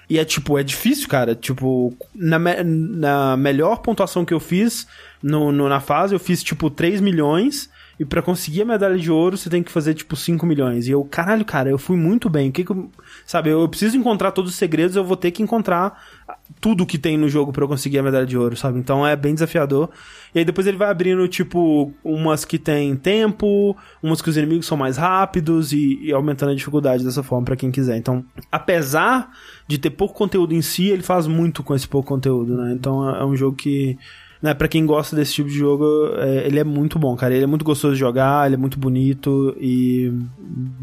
E é tipo, é difícil, cara. Tipo, na, me- na melhor pontuação que eu fiz no, no- na fase, eu fiz tipo 3 milhões. E pra conseguir a medalha de ouro, você tem que fazer tipo 5 milhões. E eu, caralho, cara, eu fui muito bem. O que que eu. Sabe, eu preciso encontrar todos os segredos, eu vou ter que encontrar tudo que tem no jogo pra eu conseguir a medalha de ouro, sabe? Então é bem desafiador. E aí depois ele vai abrindo, tipo, umas que tem tempo, umas que os inimigos são mais rápidos e, e aumentando a dificuldade dessa forma pra quem quiser. Então, apesar de ter pouco conteúdo em si, ele faz muito com esse pouco conteúdo, né? Então é é um jogo que. Né, pra quem gosta desse tipo de jogo, é, ele é muito bom, cara. Ele é muito gostoso de jogar, ele é muito bonito e.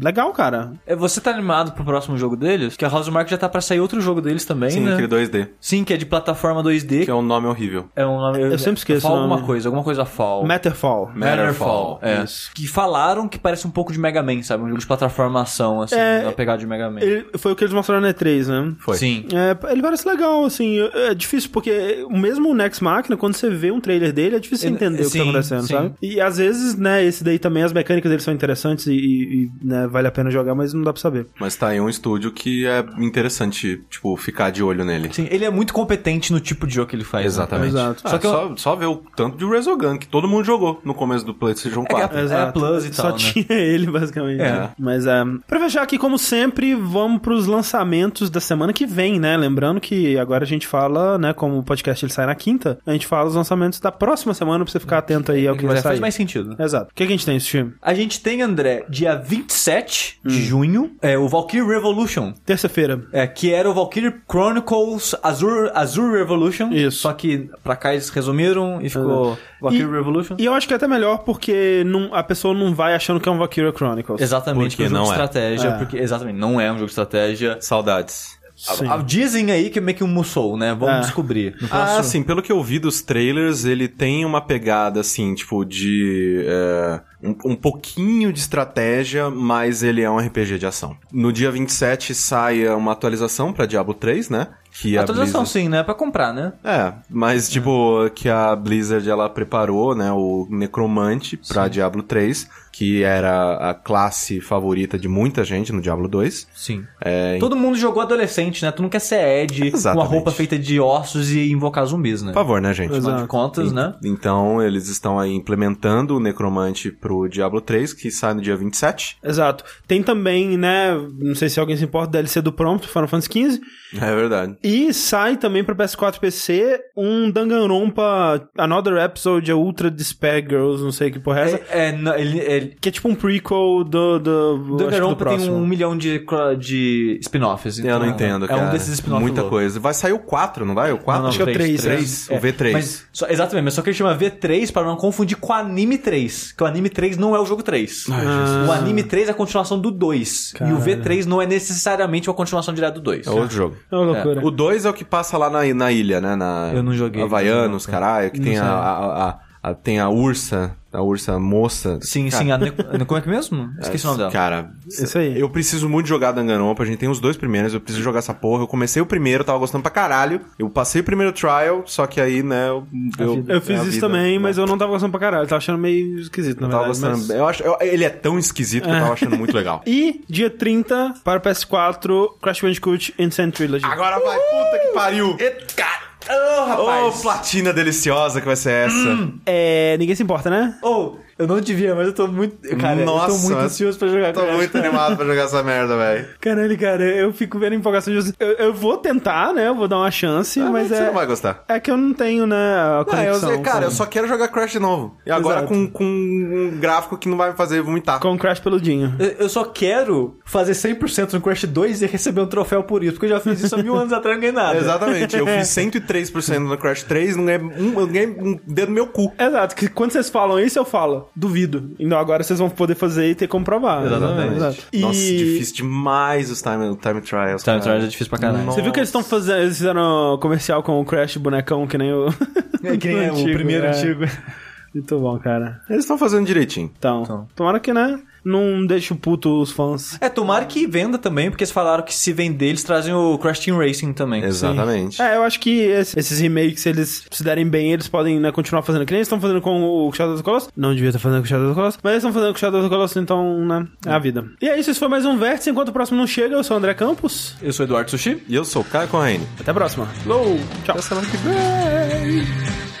Legal, cara. É, Você tá animado pro próximo jogo deles? Que a Housemark já tá pra sair outro jogo deles também, Sim, né? aquele 2D, Sim, que é de plataforma 2D. que é um nome horrível. É um nome. Eu sempre esqueço Fall o alguma coisa, alguma coisa Fall. Matterfall. Matterfall. É. Isso. Que falaram que parece um pouco de Mega Man, sabe? Um jogo de plataformação, assim, É. na pegada de Mega Man. Ele, foi o que eles mostraram na E3, né? Foi. Sim. É, ele parece legal, assim. É difícil, porque o mesmo Next Machina, quando você vê um trailer dele, é difícil entender o que sim, tá acontecendo, sim. sabe? E às vezes, né, esse daí também, as mecânicas dele são interessantes e, e, né, vale a pena jogar, mas não dá pra saber. Mas tá em um estúdio que é interessante, tipo, ficar de olho nele. Sim, ele é muito competente no tipo de jogo que ele faz. né? Exatamente. Exato. Ah, Só que eu- só, só ver o tanto de Resogun que todo mundo jogou no começo do PlayStation É que 4. a- a Plus e Só tal, né? tinha ele, basicamente. É. né? Mas, é... Pra fechar aqui, como sempre, vamos pros lançamentos da semana que vem, né? Lembrando que agora a gente fala, né, como o podcast ele sai na quinta, a gente fala os lançamentos da próxima semana pra você ficar atento aí ao que vai É, sair. faz mais sentido. Exato. O que, que a gente tem nesse time? A gente tem, André, dia 27 Hum. de junho, é o Valkyrie Revolution. Terça-feira. É, que era o Valkyrie Chronicles Azure, Azure Revolution. Isso. Só que pra cá eles resumiram e ficou Valkyrie E- Revolution. E eu acho que é até melhor porque não, a pessoa não vai achando que é um Valkyria Chronicles. Exatamente, Porque que é um jogo não de é. estratégia. É. Porque, exatamente, não é um jogo de estratégia. Saudades. Sim. Ah, Dizem aí que é meio que um Musou, né? Vamos É. descobrir. Ah, sim, pelo que eu vi dos trailers, ele tem uma pegada, assim, tipo, de. é, um, um pouquinho de estratégia, mas ele é um RPG de ação. No dia 27 sai uma atualização pra Diablo 3, né? Que a Atualização Blizzard... sim, né? Pra comprar, né? É, mas tipo, que a Blizzard ela preparou, né, o Necromante pra Diablo 3, que era a classe favorita de muita gente no Diablo 2. Sim. É, Todo mundo jogou adolescente, né? Tu não quer ser Ed com uma roupa feita de ossos e invocar zumbis, né? por favor, né, gente? Afinal de contas, né? Então, eles estão aí implementando o Necromante pro Diablo 3, que sai no dia 27. Exato. Tem também, né? Não sei se alguém se importa, DLC do Prompt, Final Fantasy XV. É verdade. E sai também pra PS4 e PC um Danganronpa Another Episode Ultra Despair Girls, não sei que porra é essa. É, é, ele, é ele. Que é tipo um prequel do. do, Danganronpa tem um milhão de, de spin-offs. Eu não então, entendo, É cara. um desses spin-offs. Muita coisa. Vai sair o 4, não vai? O 4? Não, não, Acho que é o três, três, três. o V3. Mas, só- exatamente, mas só que ele chama V3 para não confundir com o Anime 3. Que o Anime 3 não é o jogo 3. Jesus. O Anime 3 é a continuação do 2. E o V3 não é necessariamente uma continuação direta do 2. É outro jogo. É uma loucura. O 2 é o que passa lá na, na ilha, né? Na, Eu não joguei. Havaianos, caralho, que tem a, a, a- a- tem a ursa, a ursa moça. Sim, Cara, sim. A Ne- como é que é mesmo? Esqueci o nome dela. Cara, Isso aí. eu preciso muito jogar Danganronpa, a gente tem os dois primeiros, eu preciso jogar essa porra. Eu comecei o primeiro, tava gostando pra caralho. Eu passei o primeiro trial, só que aí, né, eu... eu, Eu fiz é isso vida, também, né? mas eu não tava gostando pra caralho. Tava achando meio esquisito, na Eu tava verdade. gostando... mas- Eu acho, eu- ele é tão esquisito que eu tava achando muito legal. E dia 30, para o PS4, Crash Bandicoot Insane Trilogy. Agora vai, puta que pariu! Ô, rapaz! platina deliciosa que vai ser essa. É, ninguém se importa, né? Ô, eu não devia, mas eu tô muito. Cara, eu tô Nossa, muito ansioso pra jogar Tô Crash. muito animado pra jogar essa merda, velho. Caralho, cara, eu fico vendo a empolgação de eu, eu vou tentar, né? Eu vou dar uma chance, mas Você é. não vai gostar. É que eu não tenho, né, a Não, eu, conexão. cara, com, eu só quero jogar Crash de novo. E agora com, com um gráfico que não vai me fazer vomitar. com Crash peludinho. Eu- Eu só quero fazer 100% no Crash 2 e receber um troféu por isso, porque eu já fiz isso há mil anos atrás e não ganhei nada. Exatamente, eu fiz 103% no Crash 3, não ganhei um, eu ganhei um dedo no meu cu. Exato, que quando vocês falam isso, eu falo, duvido. Então agora vocês vão poder fazer e ter como provar. Exatamente. Exato. E Nossa, difícil demais os time, time trials. Time cara. Trials é difícil pra caralho. Nossa. Você viu que eles estão fazendo. Eles fizeram comercial com o Crash bonecão, que nem o. Que nem é o antigo, primeiro é. antigo. Muito bom, cara. Eles estão fazendo direitinho. Então, Então. tomara que, né? Não deixe puto os fãs. É, tomara que venda também, porque eles falaram que se vender, eles trazem o Crash Team Racing também. Exatamente. É, eu acho que esse- esses remakes, se eles se derem bem, eles podem né, continuar fazendo. Que nem eles estão fazendo com o Shadow of the Colossus. Não devia estar fazendo com o Shadow of the Colossus. Mas eles estão fazendo com o Shadow of the Colossus, então, né? É a vida. E é isso, esse foi mais um Vértice. Enquanto o próximo não chega, eu sou o André Campos. Eu sou Eduardo Sushi. E eu sou o Caio Corraine. Até a próxima. Falou! Tchau. Até semana que vem.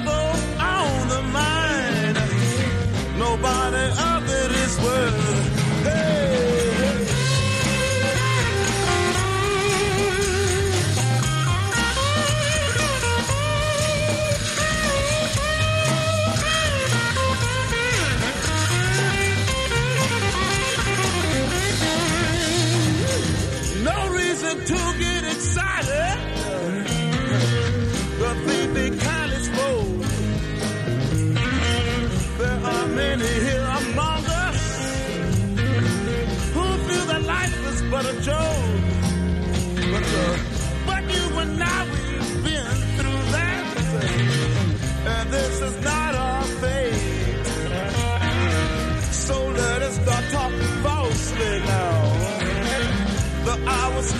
uh, but you and I, we've been through that. And this is not our fate. So let us start talking falsely now. The hour's